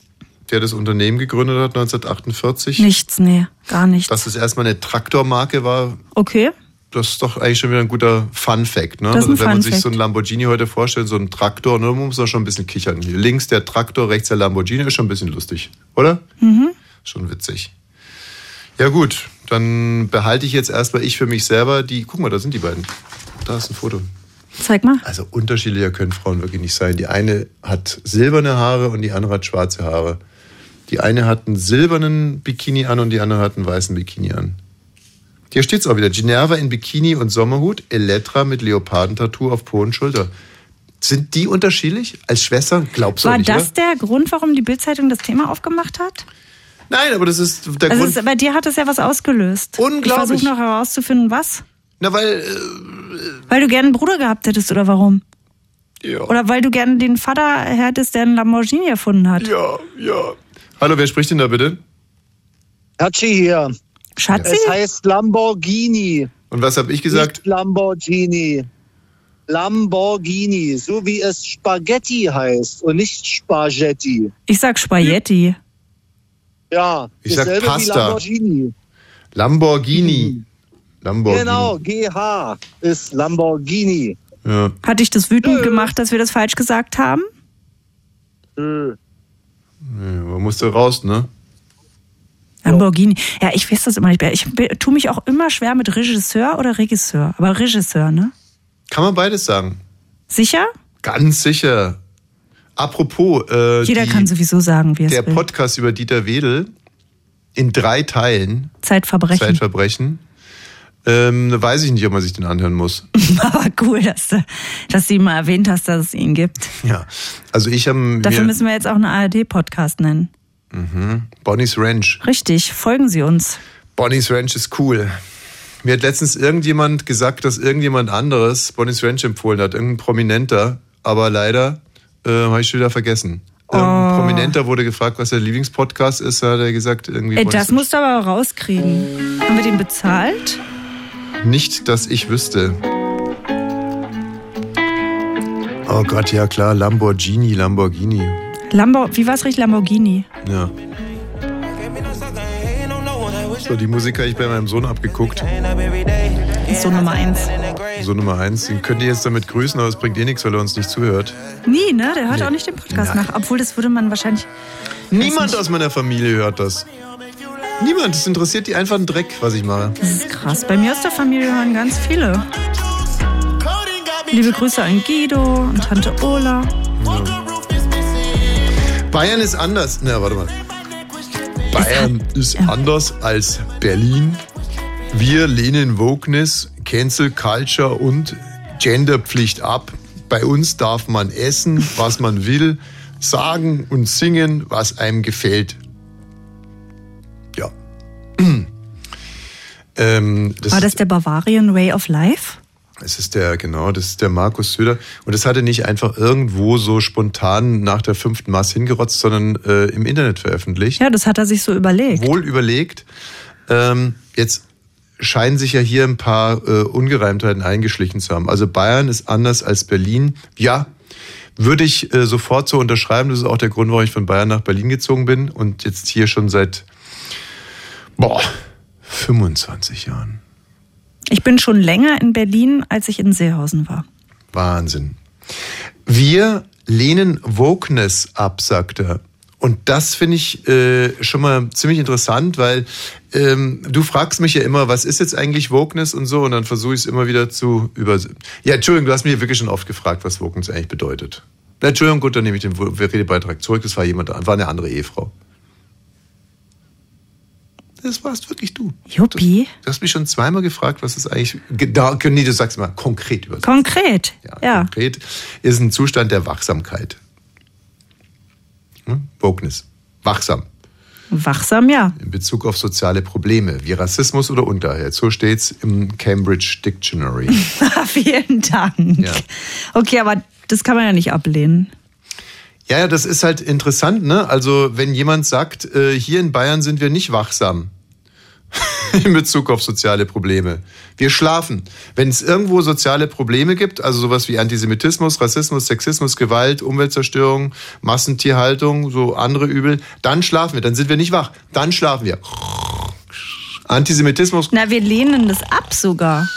F: der das Unternehmen gegründet hat 1948?
G: Nichts, nee, gar nichts.
F: Dass es erstmal eine Traktormarke war,
G: Okay.
F: Das ist doch eigentlich schon wieder ein guter Fun-Fact. Ne?
G: Das ist ein
F: Wenn man sich
G: Fun-Fact.
F: so einen Lamborghini heute vorstellt, so einen Traktor, ne, muss man schon ein bisschen kichern. Hier links der Traktor, rechts der Lamborghini, ist schon ein bisschen lustig, oder?
G: Mhm.
F: Schon witzig. Ja gut, dann behalte ich jetzt erstmal ich für mich selber die, guck mal, da sind die beiden. Da ist ein Foto.
G: Zeig mal.
F: Also unterschiedlicher können Frauen wirklich nicht sein. Die eine hat silberne Haare und die andere hat schwarze Haare. Die eine hat einen silbernen Bikini an und die andere hat einen weißen Bikini an. Hier steht's auch wieder. Ginerva in Bikini und Sommerhut, Elektra mit Leopardentattoo auf Po und Schulter. Sind die unterschiedlich? Als Schwestern? Glaubst du
G: War
F: nicht,
G: das
F: oder?
G: der Grund, warum die Bildzeitung das Thema aufgemacht hat?
F: Nein, aber das ist der
G: also
F: Grund.
G: es, bei dir hat es ja was ausgelöst.
F: Unglaublich.
G: Ich versuche noch herauszufinden, was.
F: Na, weil. Äh,
G: Weil du gerne einen Bruder gehabt hättest oder warum?
F: Ja.
G: Oder weil du gerne den Vater hättest, der einen Lamborghini erfunden hat.
F: Ja, ja. Hallo, wer spricht denn da bitte?
X: Hatschi hier.
G: Schatzi?
X: Es heißt Lamborghini.
F: Und was habe ich gesagt?
X: Nicht Lamborghini. Lamborghini, so wie es Spaghetti heißt und nicht Spaghetti.
G: Ich sag Spaghetti.
X: Ja,
F: Ich sag
X: dasselbe wie
F: Pasta.
X: Lamborghini.
F: Lamborghini. Lamborghini.
X: Genau, GH ist Lamborghini.
F: Ja.
G: Hat dich das wütend gemacht, dass wir das falsch gesagt haben?
X: Nö.
F: Ja, man musste raus, ne?
G: Lamborghini. Ja, ich weiß das immer nicht mehr. Ich tue mich auch immer schwer mit Regisseur oder Regisseur. Aber Regisseur, ne?
F: Kann man beides sagen.
G: Sicher?
F: Ganz sicher. Apropos, äh,
G: Jeder
F: die,
G: kann sowieso sagen, wie es
F: der
G: will.
F: Podcast über Dieter Wedel in drei Teilen,
G: Zeitverbrechen.
F: Zeitverbrechen, ähm, weiß ich nicht, ob man sich den anhören muss.
G: Aber cool, dass du, dass du ihm mal erwähnt hast, dass es ihn gibt.
F: Ja, also ich habe
G: Dafür müssen wir jetzt auch einen ARD-Podcast nennen.
F: Mhm. Bonnie's Ranch.
G: Richtig, folgen Sie uns.
F: Bonnie's Ranch ist cool. Mir hat letztens irgendjemand gesagt, dass irgendjemand anderes Bonnie's Ranch empfohlen hat, irgendein Prominenter, aber leider äh, habe ich schon wieder vergessen.
G: Oh.
F: Prominenter wurde gefragt, was der Lieblingspodcast ist, da hat er gesagt, irgendwie
G: Ey, das musst du aber rauskriegen. Haben wir den bezahlt?
F: Nicht, dass ich wüsste. Oh Gott, ja klar, Lamborghini, Lamborghini.
G: Lambo, wie war's richtig? Lamborghini.
F: Ja. So, die Musik habe ich bei meinem Sohn abgeguckt.
G: So Nummer eins.
F: So Nummer eins. Den könnt ihr jetzt damit grüßen, aber es bringt eh nichts, weil er uns nicht zuhört.
G: Nie, ne? Der hört
F: Nee.
G: auch nicht den Podcast
F: Nein.
G: nach. Obwohl, das würde man wahrscheinlich.
F: Niemand aus meiner Familie hört das. Niemand. Das interessiert die einfach einen Dreck, was ich mache.
G: Das ist krass. Bei mir aus der Familie hören ganz viele. Liebe Grüße an Guido und Tante Ola.
F: Bayern ist anders. Na, warte mal. Bayern ist anders als Berlin. Wir lehnen Wokeness, Cancel Culture und Genderpflicht ab. Bei uns darf man essen, was man will, sagen und singen, was einem gefällt. Ja. ähm, das
G: War das der Bavarian Way of Life?
F: Es ist der, genau, das ist der Markus Söder. Und das hat er nicht einfach irgendwo so spontan nach der fünften Maß hingerotzt, sondern äh, im Internet veröffentlicht.
G: Ja, das hat er sich so überlegt.
F: Wohl überlegt. Ähm, jetzt scheinen sich ja hier ein paar äh, Ungereimtheiten eingeschlichen zu haben. Also Bayern ist anders als Berlin. Ja, würde ich äh, sofort so unterschreiben. Das ist auch der Grund, warum ich von Bayern nach Berlin gezogen bin und jetzt hier schon seit boah, 25 Jahren.
G: Ich bin schon länger in Berlin, als ich in Seehausen war.
F: Wahnsinn. Wir lehnen Wokeness ab, sagt er. Und das finde ich äh, schon mal ziemlich interessant, weil ähm, du fragst mich ja immer, was ist jetzt eigentlich Wokeness und so, und dann versuche ich es immer wieder zu über. Ja, Entschuldigung, du hast mich wirklich schon oft gefragt, was Wokeness eigentlich bedeutet. Entschuldigung, gut, dann nehme ich den Redebeitrag zurück. Das war jemand, war eine andere Ehefrau. Das warst wirklich du.
G: Juppie.
F: Du hast mich schon zweimal gefragt, was ist eigentlich. Da, nee, du sagst mal konkret über
G: Konkret. Ja.
F: Konkret ist ein Zustand der Wachsamkeit. Hm? Wokeness. Wachsam.
G: Wachsam, ja.
F: In Bezug auf soziale Probleme wie Rassismus oder Unterhalt. So steht's im Cambridge Dictionary.
G: Vielen Dank.
F: Ja.
G: Okay, aber das kann man ja nicht ablehnen.
F: Ja, ja, das ist halt interessant, ne? Also, wenn jemand sagt, äh, hier in Bayern sind wir nicht wachsam in Bezug auf soziale Probleme. Wir schlafen. Wenn es irgendwo soziale Probleme gibt, also sowas wie Antisemitismus, Rassismus, Sexismus, Gewalt, Umweltzerstörung, Massentierhaltung, so andere Übel, dann schlafen wir. Dann sind wir nicht wach. Dann schlafen wir. Antisemitismus.
G: Na, wir lehnen das ab sogar.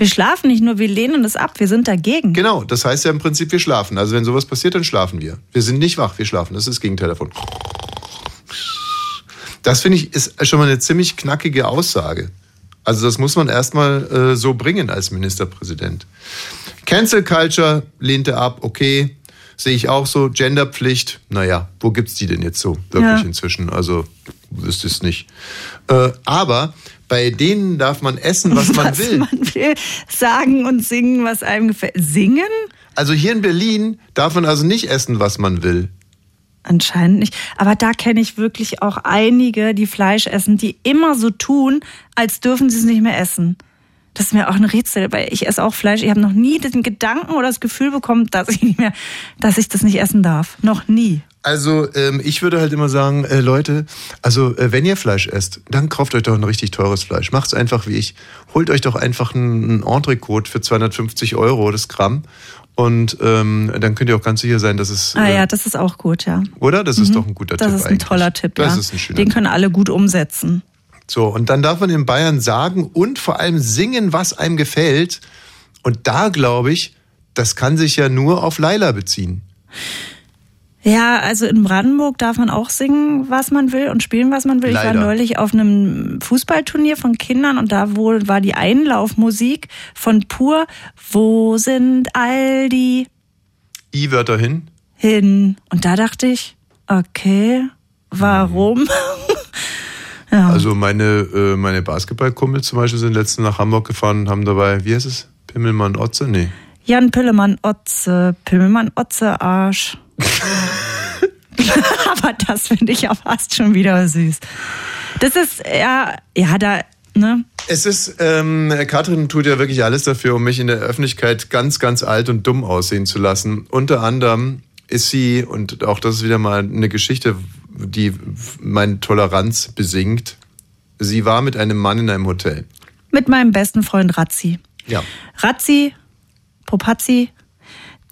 G: Wir schlafen nicht nur, wir lehnen das ab. Wir sind dagegen.
F: Genau, das heißt ja im Prinzip, wir schlafen. Also wenn sowas passiert, dann schlafen wir. Wir sind nicht wach, wir schlafen. Das ist das Gegenteil davon. Das finde ich ist schon mal eine ziemlich knackige Aussage. Also das muss man erstmal äh, so bringen als Ministerpräsident. Cancel Culture lehnt er ab, okay. Sehe ich auch so. Genderpflicht, naja, wo gibt's die denn jetzt so wirklich
G: Ja.
F: inzwischen? Also wüsste es nicht. Äh, aber bei denen darf man essen, was man will.
G: Man will sagen und singen, was einem gefällt. Singen?
F: Also hier in Berlin darf man also nicht essen, was man will.
G: Anscheinend nicht. Aber da kenne ich wirklich auch einige, die Fleisch essen, die immer so tun, als dürfen sie es nicht mehr essen. Das ist mir auch ein Rätsel, weil ich esse auch Fleisch. Ich habe noch nie den Gedanken oder das Gefühl bekommen, dass ich nicht mehr, dass ich das nicht essen darf. Noch nie.
F: Also ähm, ich würde halt immer sagen, äh, Leute, also äh, wenn ihr Fleisch esst, dann kauft euch doch ein richtig teures Fleisch. Macht's einfach wie ich. Holt euch doch einfach ein, ein Entrecote für 250 Euro das Gramm und ähm, dann könnt ihr auch ganz sicher sein, dass es,
G: Ah
F: äh,
G: ja, das ist auch gut, ja.
F: oder? Das ist
G: Mhm.
F: doch ein guter
G: Das
F: Tipp
G: ist ein
F: eigentlich.
G: toller Tipp,
F: Das
G: ja.
F: ist ein schöner
G: Den können alle gut umsetzen.
F: So, und dann darf man in Bayern sagen und vor allem singen, was einem gefällt. Und da glaube ich, das kann sich ja nur auf Laila beziehen.
G: Ja, also in Brandenburg darf man auch singen, was man will und spielen, was man will. Ich
F: Leider.
G: war neulich auf einem Fußballturnier von Kindern und da wohl war die Einlaufmusik von Pur. Wo sind all die
F: I-Wörter hin.
G: hin? Und da dachte ich, okay, warum? Ja.
F: Also meine, äh, meine Basketballkumpel zum Beispiel sind letztens nach Hamburg gefahren und haben dabei, wie heißt es? Pimmelmann Otze? Nee.
G: Jan Pillemann Otze, Pimmelmann Otze Arsch. Aber das finde ich ja fast schon wieder süß. Das ist, ja, ja, da, ne?
F: Es ist, ähm, Katrin tut ja wirklich alles dafür, um mich in der Öffentlichkeit ganz, ganz alt und dumm aussehen zu lassen. Unter anderem ist sie, und auch das ist wieder mal eine Geschichte, die meine Toleranz besingt. Sie war mit einem Mann in einem Hotel.
G: Mit meinem besten Freund Razzi.
F: Ja.
G: Razzi, Popazzi,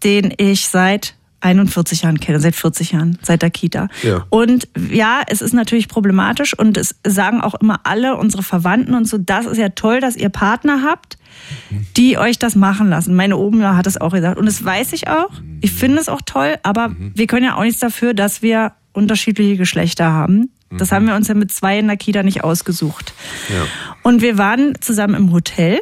G: den ich seit 41 Jahren kenne, seit 40 Jahren, seit der Kita.
F: Ja.
G: Und ja, es ist natürlich problematisch und es sagen auch immer alle unsere Verwandten und so, das ist ja toll, dass ihr Partner habt, die euch das machen lassen. Meine Oma hat es auch gesagt und das weiß ich auch. Ich finde es auch toll, aber wir können ja auch nichts dafür, dass wir unterschiedliche Geschlechter haben. Das haben wir uns ja mit zwei in der Kita nicht ausgesucht.
F: Ja.
G: Und wir waren zusammen im Hotel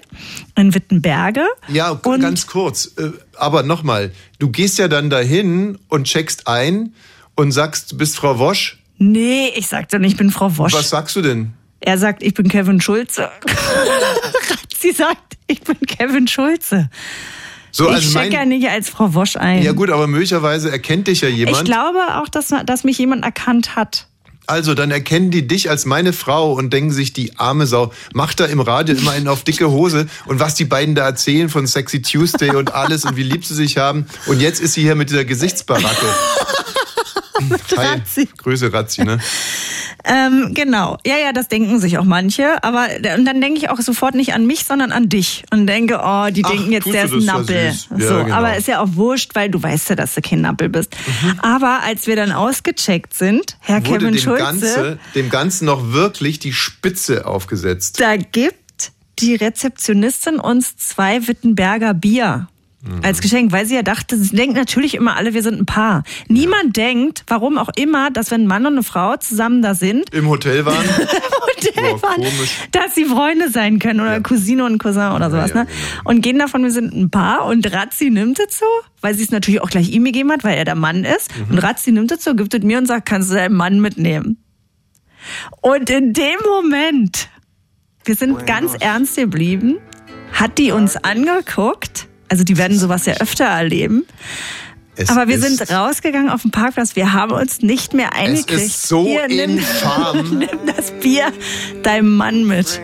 G: in Wittenberge.
F: Ja, g- ganz kurz. äh, Aber nochmal, du gehst ja dann dahin und checkst ein und sagst, du bist Frau Wosch.
G: Nee, ich sagte nicht, ich bin Frau Wosch.
F: Was sagst du denn?
G: Er sagt, ich bin Kevin Schulze. Sie sagt, ich bin Kevin Schulze.
F: So,
G: ich
F: also
G: check
F: mein-
G: ja nicht als Frau Wosch ein.
F: Ja gut, aber möglicherweise erkennt dich ja jemand.
G: ich glaube auch, dass, dass mich jemand erkannt hat.
F: Also, dann erkennen die dich als meine Frau und denken sich, die arme Sau, macht da im Radio immer einen auf dicke Hose und was die beiden da erzählen von Sexy Tuesday und alles und wie lieb sie sich haben. Und jetzt ist sie hier mit dieser Gesichtsbaracke. Hi, Grüße Razzi, ne?
G: Ähm, genau. Ja, ja, das denken sich auch manche. Aber und dann denke ich auch sofort nicht an mich, sondern an dich. Und denke, oh, die
F: Ach,
G: denken jetzt, der ist ein Nappel.
F: Ja,
G: so,
F: genau.
G: Aber ist ja auch wurscht, weil du weißt ja, dass du kein Nappel bist.
F: Mhm.
G: Aber als wir dann ausgecheckt sind, Herr
F: Wurde
G: Kevin
F: dem,
G: Schulze,
F: Ganze, dem Ganzen noch wirklich die Spitze aufgesetzt.
G: da gibt die Rezeptionistin uns zwei Wittenberger Bier.
F: Mhm.
G: Als Geschenk, weil sie ja dachte, sie denkt natürlich immer alle, wir sind ein Paar. Niemand denkt, warum auch immer, dass wenn ein Mann und eine Frau zusammen da sind,
F: Im Hotel waren.
G: Boah,
F: komisch.
G: dass sie Freunde sein können oder Cousine und Cousin oder sowas.
F: ja,
G: ne? Und gehen davon, wir sind ein Paar und Razzi nimmt es so, weil sie es natürlich auch gleich ihm gegeben hat, weil er der Mann ist.
F: Mhm.
G: Und Razzi nimmt es so, gibt es mir und sagt, kannst du deinen Mann mitnehmen. Und in dem Moment, wir sind ganz ernst geblieben, hat die uns angeguckt. Also die werden sowas ja öfter erleben.
F: Es
G: Aber wir sind rausgegangen auf den Parkplatz. Wir haben uns nicht mehr eingekriegt.
F: ist so
G: Hier, nimm,
F: infam.
G: nimm das Bier deinem Mann mit.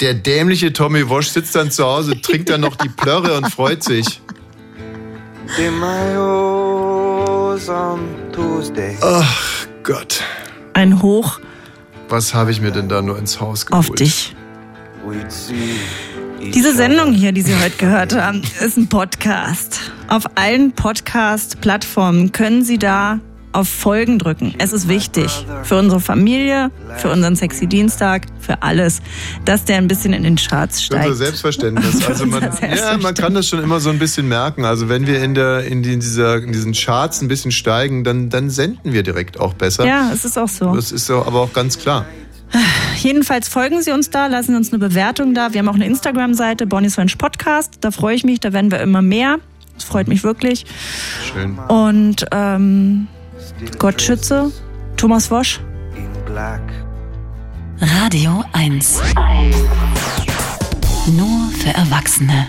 F: Der dämliche Tommy Wosch sitzt dann zu Hause, trinkt dann noch die Plörre und freut sich. Ach Gott,
G: Ein Hoch
F: was habe ich mir denn da nur ins Haus geholt?
G: auf dich. Diese Sendung hier, die Sie heute gehört haben, ist ein Podcast. Auf allen Podcast-Plattformen können Sie da auf Folgen drücken. Es ist wichtig für unsere Familie, für unseren Sexy Dienstag, für alles, dass der ein bisschen in den Charts
F: Für
G: steigt.
F: unser Selbstverständnis. Also man,
G: Unser
F: ja, man kann das schon immer so ein bisschen merken. Also wenn wir in, der, in, die- dieser, in diesen Charts ein bisschen steigen, dann, dann senden wir direkt auch besser.
G: Ja, es ist auch so.
F: Das ist aber auch ganz klar.
G: Jedenfalls folgen Sie uns da, lassen Sie uns eine Bewertung da. Wir haben auch eine Instagram-Seite, Bonnie's Ranch Podcast. Da freue ich mich, da werden wir immer mehr. Das freut mich wirklich.
F: Schön.
G: Und ähm, Gott schütze, Thomas Wosch.
C: Radio 1. Nur für Erwachsene.